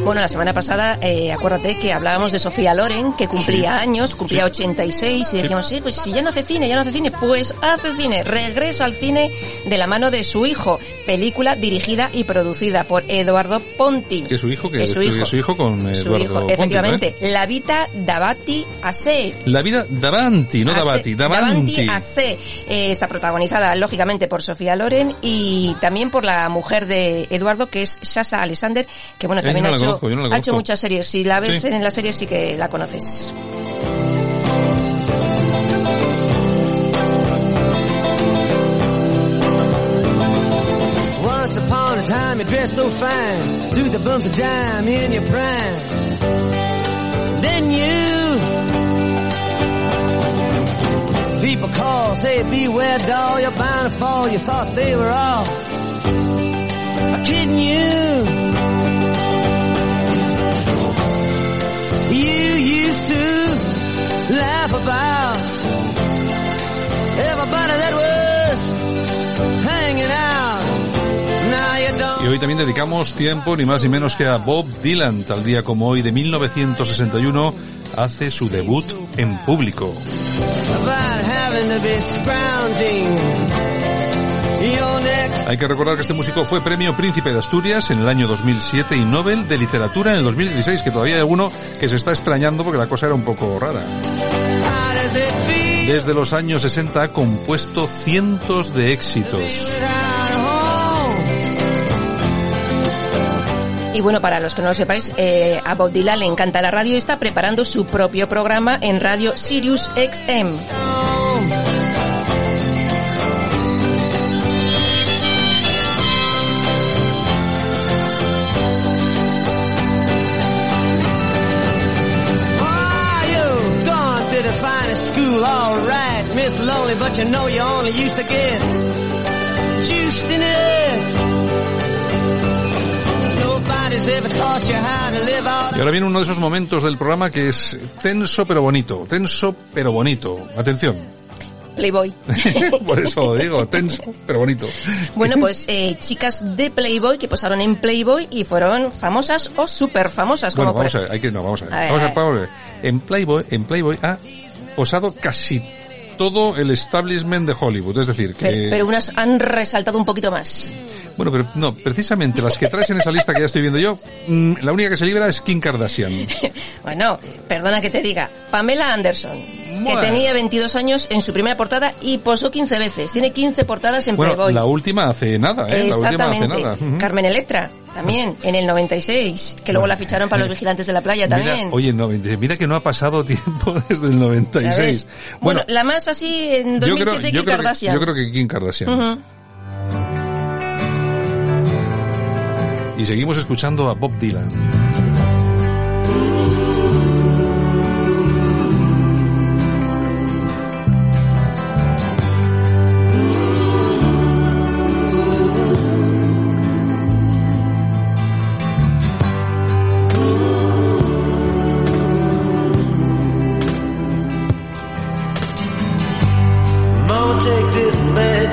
Bueno, la semana pasada, eh, acuérdate que hablábamos de Sofía Loren, que cumplía Sí. años, cumplía Sí. 86, y decíamos, sí, pues si ya no hace cine, ya no hace cine, pues hace cine, regresa al cine de la mano de su hijo, película dirigida y producida por Eduardo Ponti. Que su hijo, que, su hijo. su hijo con Su Eduardo hijo, Ponti, ¿no, efectivamente, eh? La Vita Davati Ase. La vida davanti, no Ase- davanti, davanti. Ase. Eh, está protagonizada, lógicamente, por Sofía Loren y también por la mujer de Eduardo, que es Sasa Alexander, que bueno, también no ha, la hecho, conozco, yo no la ha hecho muchas series. Si la ves Sí. en la serie sí que la conoces. Once upon a time you dressed so fine, threw the bumps of dime in your prime. Then you, people call, say beware doll, you're bound to fall. You thought they were all kidding you. You Y hoy también dedicamos tiempo ni más ni menos que a Bob Dylan, tal día como hoy de 1961 hace su debut en público. Hay que recordar que este músico fue premio Príncipe de Asturias en el año 2007 y Nobel de Literatura en el 2016, que todavía hay alguno que se está extrañando porque la cosa era un poco rara. Desde los años 60 ha compuesto cientos de éxitos. Y bueno, para los que no lo sepáis, eh, a Bob Dylan le encanta la radio y está preparando su propio programa en radio Sirius XM. Right, Miss Lonely, but you know you only used to get juiced in it. Nobody's ever taught you how to live out. Y ahora viene uno de esos momentos del programa que es tenso pero bonito, tenso pero bonito. Atención, Playboy. por eso lo digo, tenso pero bonito. Bueno, pues eh, chicas de Playboy que posaron en Playboy y fueron famosas o súper famosas. Como Bueno, vamos por- a ver, hay que, no, vamos ver. A ver, vamos a ver. En Playboy, en Playboy ha posado casi todo el establishment de Hollywood, es decir, que... Pero, pero unas han resaltado un poquito más. Bueno, pero no, precisamente las que traes en esa lista que ya estoy viendo yo, mm, la única que se libra es Kim Kardashian. Bueno, perdona que te diga, Pamela Anderson, que tenía 22 años en su primera portada y posó 15 veces. Tiene 15 portadas en Bueno, Playboy. la última hace nada, ¿eh? La última hace Exactamente. nada. Carmen Electra, también, en el 96, que luego la ficharon para los vigilantes de la playa también. Mira, oye, no, mira que no ha pasado tiempo desde el 96. ¿Sabes? Bueno, Bueno, la más así en 2007 yo creo, yo, Kim creo que, Kardashian. yo creo que Kim Kardashian. Ujú. Y seguimos escuchando a Bob Dylan.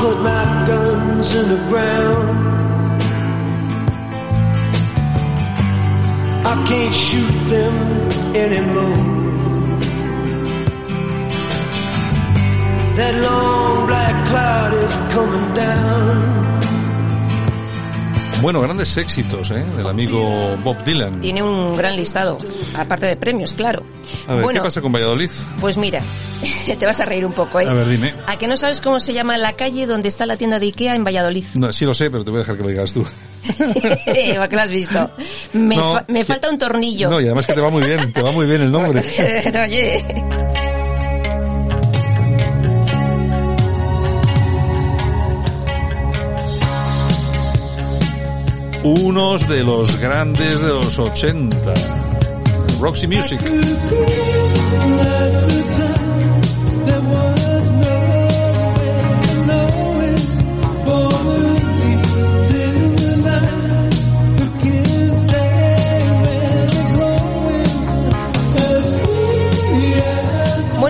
Put my guns in the ground. I can't shoot them anymore. That long black cloud is coming down. Bueno, grandes éxitos, ¿eh? Del amigo Bob Dylan. Tiene un gran listado, aparte de premios, claro. A ver, bueno, ¿qué pasa con Valladolid? Pues mira, te vas a reír un poco, ¿eh? A ver, dime. ¿A que no sabes cómo se llama la calle donde está la tienda de Ikea en Valladolid? No, sí lo sé, pero te voy a dejar que lo digas tú. ¿Para que lo has visto? Me, No, fa- me falta un tornillo. No, y además que te va muy bien, te va muy bien el nombre. Oye. Unos de los grandes de los 80. Roxy Music.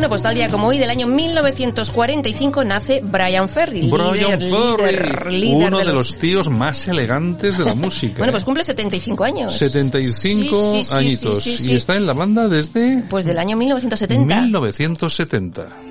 Bueno, pues tal día como hoy, del año 1945, nace Brian Ferry. Brian líder, Ferry, líder, líder uno de los tíos más elegantes de la música. Bueno, ¿eh? pues cumple 75 años. 75 Sí, sí, sí, añitos. Y está en la banda desde Pues del año 1970. 1970.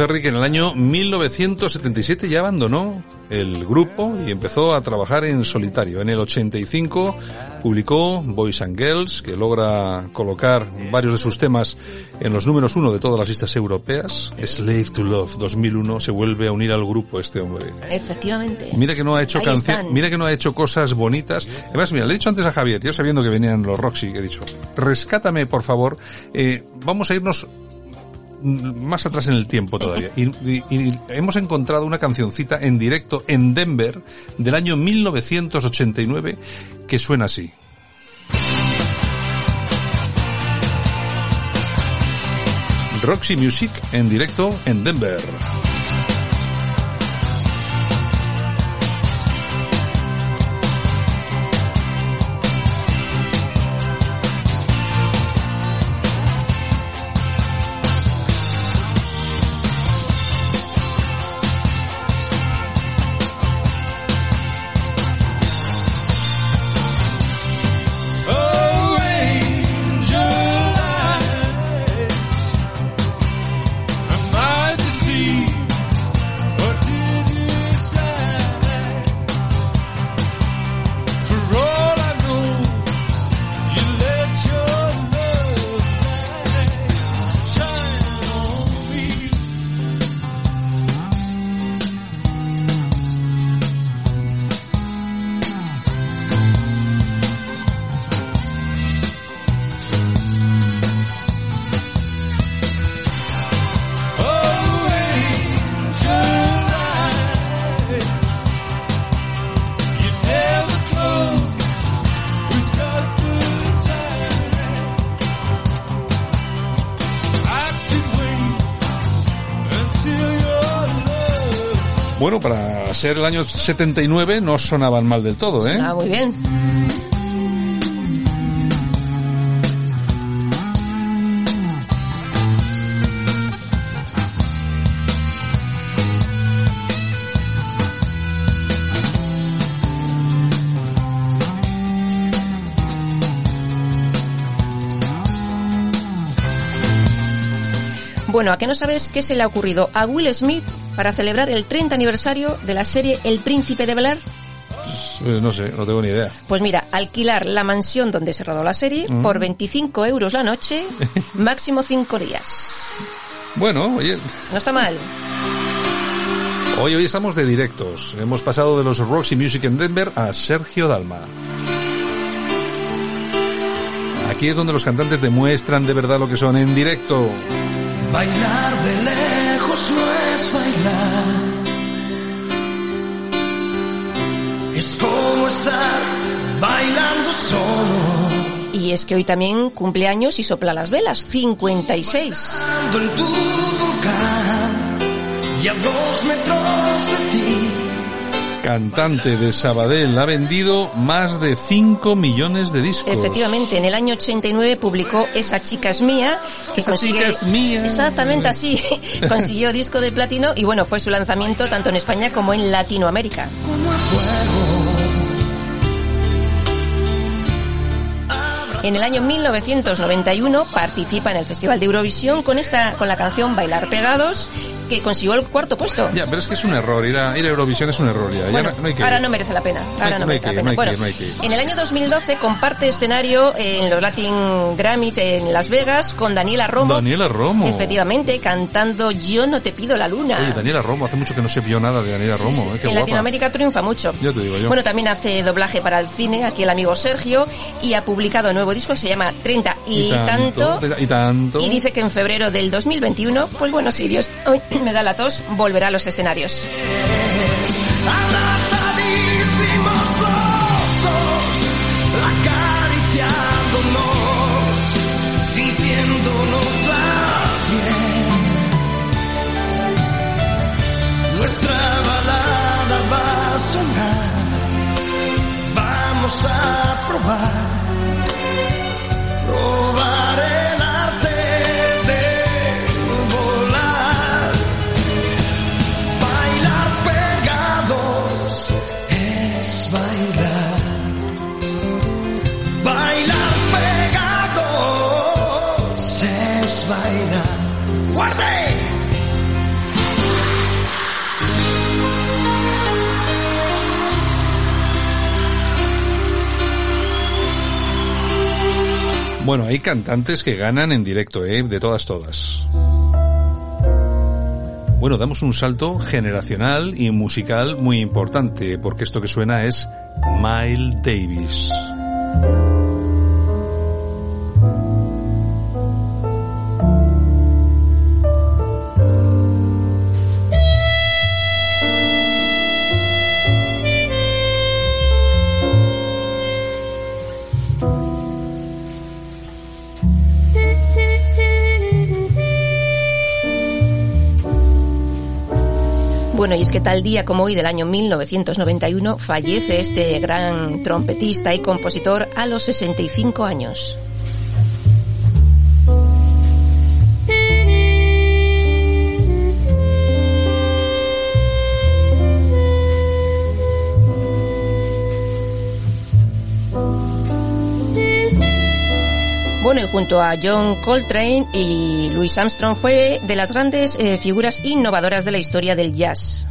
Ferry que en el año 1977 ya abandonó el grupo y empezó a trabajar en solitario. En el 85 publicó Boys and Girls, que logra colocar varios de sus temas en los números uno de todas las listas europeas. Slave to Love 2001 se vuelve a unir al grupo este hombre. Efectivamente. Mira que no ha hecho canciones, mira que no ha hecho cosas bonitas. Además, mira, le he dicho antes a Javier, yo sabiendo que venían los Roxy, he dicho, rescátame por favor, eh, vamos a irnos más atrás en el tiempo todavía. Y, hemos encontrado una cancioncita en directo en Denver del año 1989 que suena así. Roxy Music en directo en Denver. Ser el año 79 no sonaban mal del todo, ¿eh? Ah, muy bien. Bueno, ¿a qué no sabes qué se le ha ocurrido a Will Smith para celebrar el 30 aniversario de la serie El Príncipe de Bel-Air? Eh, no sé, no tengo ni idea. Pues mira, alquilar la mansión donde se rodó la serie Mm. por 25 euros la noche, máximo 5 días. Bueno, oye, No está mal. Hoy, hoy estamos de directos. Hemos pasado de los Roxy Music en Denver a Sergio Dalma. Aquí es donde los cantantes demuestran de verdad lo que son en directo. Bailar de lejos es como estar bailando solo. Y es que hoy también cumpleaños y sopla las velas, 56. En tu volcán y a dos metros de ti. Cantante de Sabadell ha vendido más de 5 millones de discos. Efectivamente, en el año 89 publicó Esa chica es mía, que Esa consigue- chica es mía. Exactamente así, consiguió disco de platino y bueno, fue su lanzamiento tanto en España como en Latinoamérica. En el año 1991 participa en el Festival de Eurovisión con esta con la canción Bailar pegados que consiguió el cuarto puesto. Ya, pero es que es un error. Ir a, ir a Eurovisión es un error ya. No, no hay que ahora ir. no merece la pena. Ahora no, merece la pena. Bueno, en el año 2012 comparte escenario en los Latin Grammys en Las Vegas con Daniela Romo. Daniela Romo. Efectivamente, cantando Yo no te pido la luna. Oye, Daniela Romo, hace mucho que no se vio nada de Daniela Romo. ¿eh? Qué en guapa. Latinoamérica triunfa mucho. Ya te digo yo. Bueno, también hace doblaje para el cine, aquí el amigo Sergio, y ha publicado un nuevo disco que se llama 30 y, tanto. Y tanto. Y dice que en febrero del 2021, pues bueno, si Dios me da la tos, volverá a los escenarios. Bueno, hay cantantes que ganan en directo, ¿eh? De todas, todas. Bueno, damos un salto generacional y musical muy importante, porque esto que suena es Miles Davis. Y es que tal día como hoy del año 1991 fallece este gran trompetista y compositor a los 65 años. Bueno, y junto a John Coltrane y Louis Armstrong fue de las grandes eh, figuras innovadoras de la historia del jazz.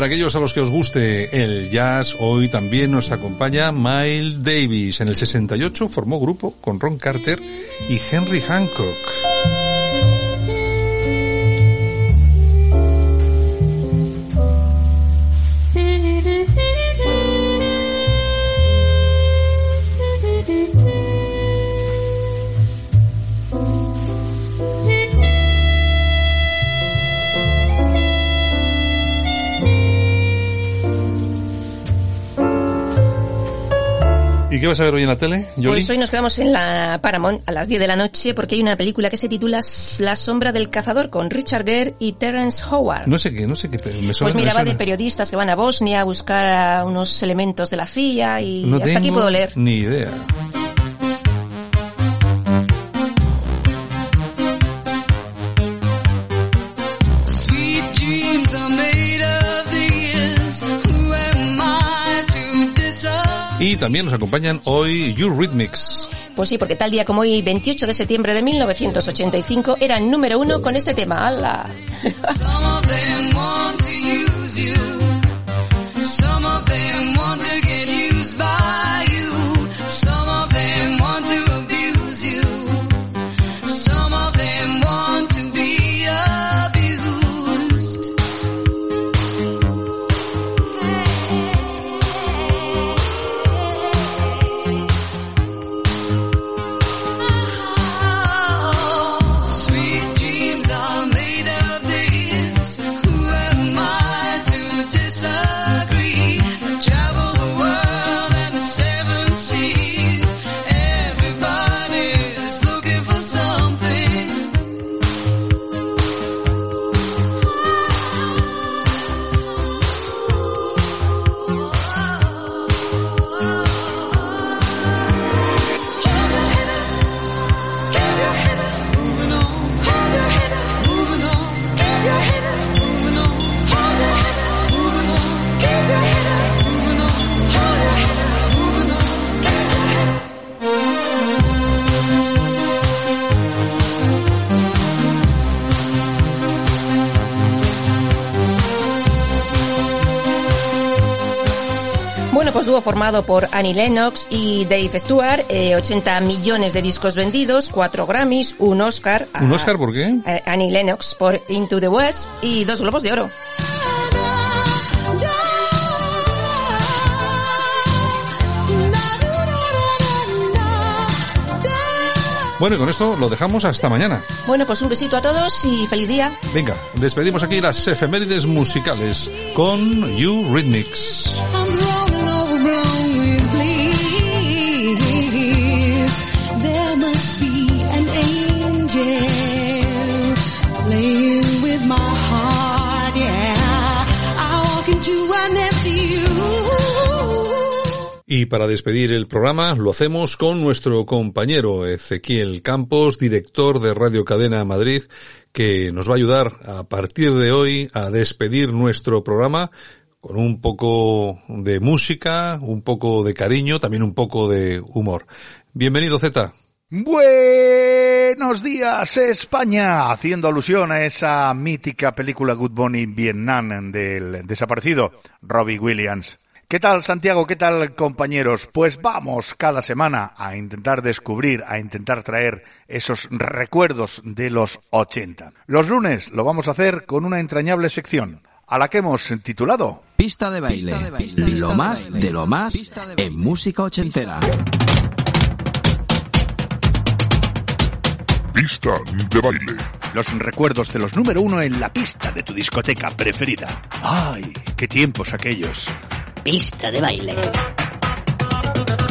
Para aquellos a los que os guste el jazz, hoy también nos acompaña Miles Davis. En el 68 formó grupo con Ron Carter y Henry Hancock. ¿Y qué vas a ver hoy en la tele, Yoli? Pues hoy nos quedamos en la Paramount a las 10 de la noche porque hay una película que se titula La sombra del cazador con Richard Gere y Terence Howard. No sé qué, no sé qué, pero me suena. Pues mira, va de periodistas que van a Bosnia a buscar a unos elementos de la CIA y No hasta aquí tengo puedo leer. Ni idea. Y también nos acompañan hoy Eurythmics. Pues sí, porque tal día como hoy, 28 de septiembre de 1985, era el número uno con este tema. ¡Hala! Formado por Annie Lennox y Dave Stewart, eh, 80 millones de discos vendidos, 4 Grammys, un Oscar. ¿Un Oscar por qué? a Annie Lennox por Into the West y dos Globos de Oro. Bueno, y con esto lo dejamos hasta mañana. Bueno, pues un besito a todos y feliz día. Venga, despedimos aquí las efemérides musicales con You Rhythmics. Y para despedir el programa lo hacemos con nuestro compañero Ezequiel Campos, director de Radio Cadena Madrid, que nos va a ayudar a partir de hoy a despedir nuestro programa con un poco de música, un poco de cariño, también un poco de humor. Bienvenido Z. Buenos días España, haciendo alusión a esa mítica película Good Morning Vietnam del desaparecido Robbie Williams. ¿Qué tal Santiago? ¿Qué tal compañeros? Pues vamos cada semana a intentar descubrir, a intentar traer esos recuerdos de los 80. Los lunes lo vamos a hacer con una entrañable sección a la que hemos titulado Pista de baile. Lo más de lo más en música ochentera. Pista de baile. Los recuerdos de los número uno en la pista de tu discoteca preferida. ¡Ay! ¡Qué tiempos aquellos! Pista de baile.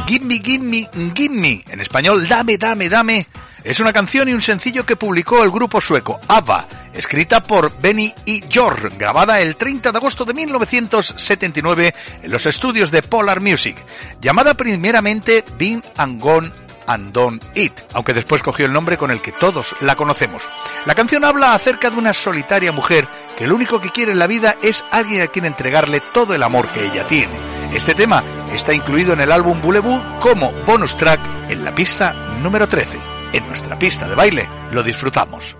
Gimme, gimme, gimme. En español, dame, dame, dame. Es una canción y un sencillo que publicó el grupo sueco ABBA, escrita por Benny y George, grabada el 30 de agosto de 1979 en los estudios de Polar Music, llamada primeramente Been and Gone and Don't It, aunque después cogió el nombre con el que todos la conocemos. La canción habla acerca de una solitaria mujer que lo único que quiere en la vida es alguien a quien entregarle todo el amor que ella tiene. Este tema está incluido en el álbum Boulevou como bonus track en la pista número 13. En nuestra pista de baile lo disfrutamos.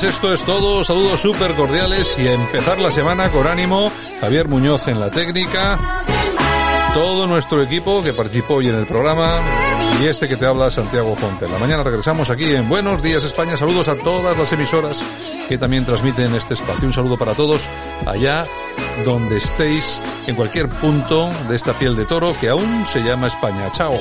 Pues esto es todo, saludos súper cordiales y empezar la semana con ánimo. Javier Muñoz en la técnica, todo nuestro equipo que participó hoy en el programa y este que te habla Santiago Fonte. La mañana regresamos aquí en Buenos Días España. Saludos a todas las emisoras que también transmiten este espacio. Un saludo para todos allá donde estéis, en cualquier punto de esta piel de toro que aún se llama España. Chao.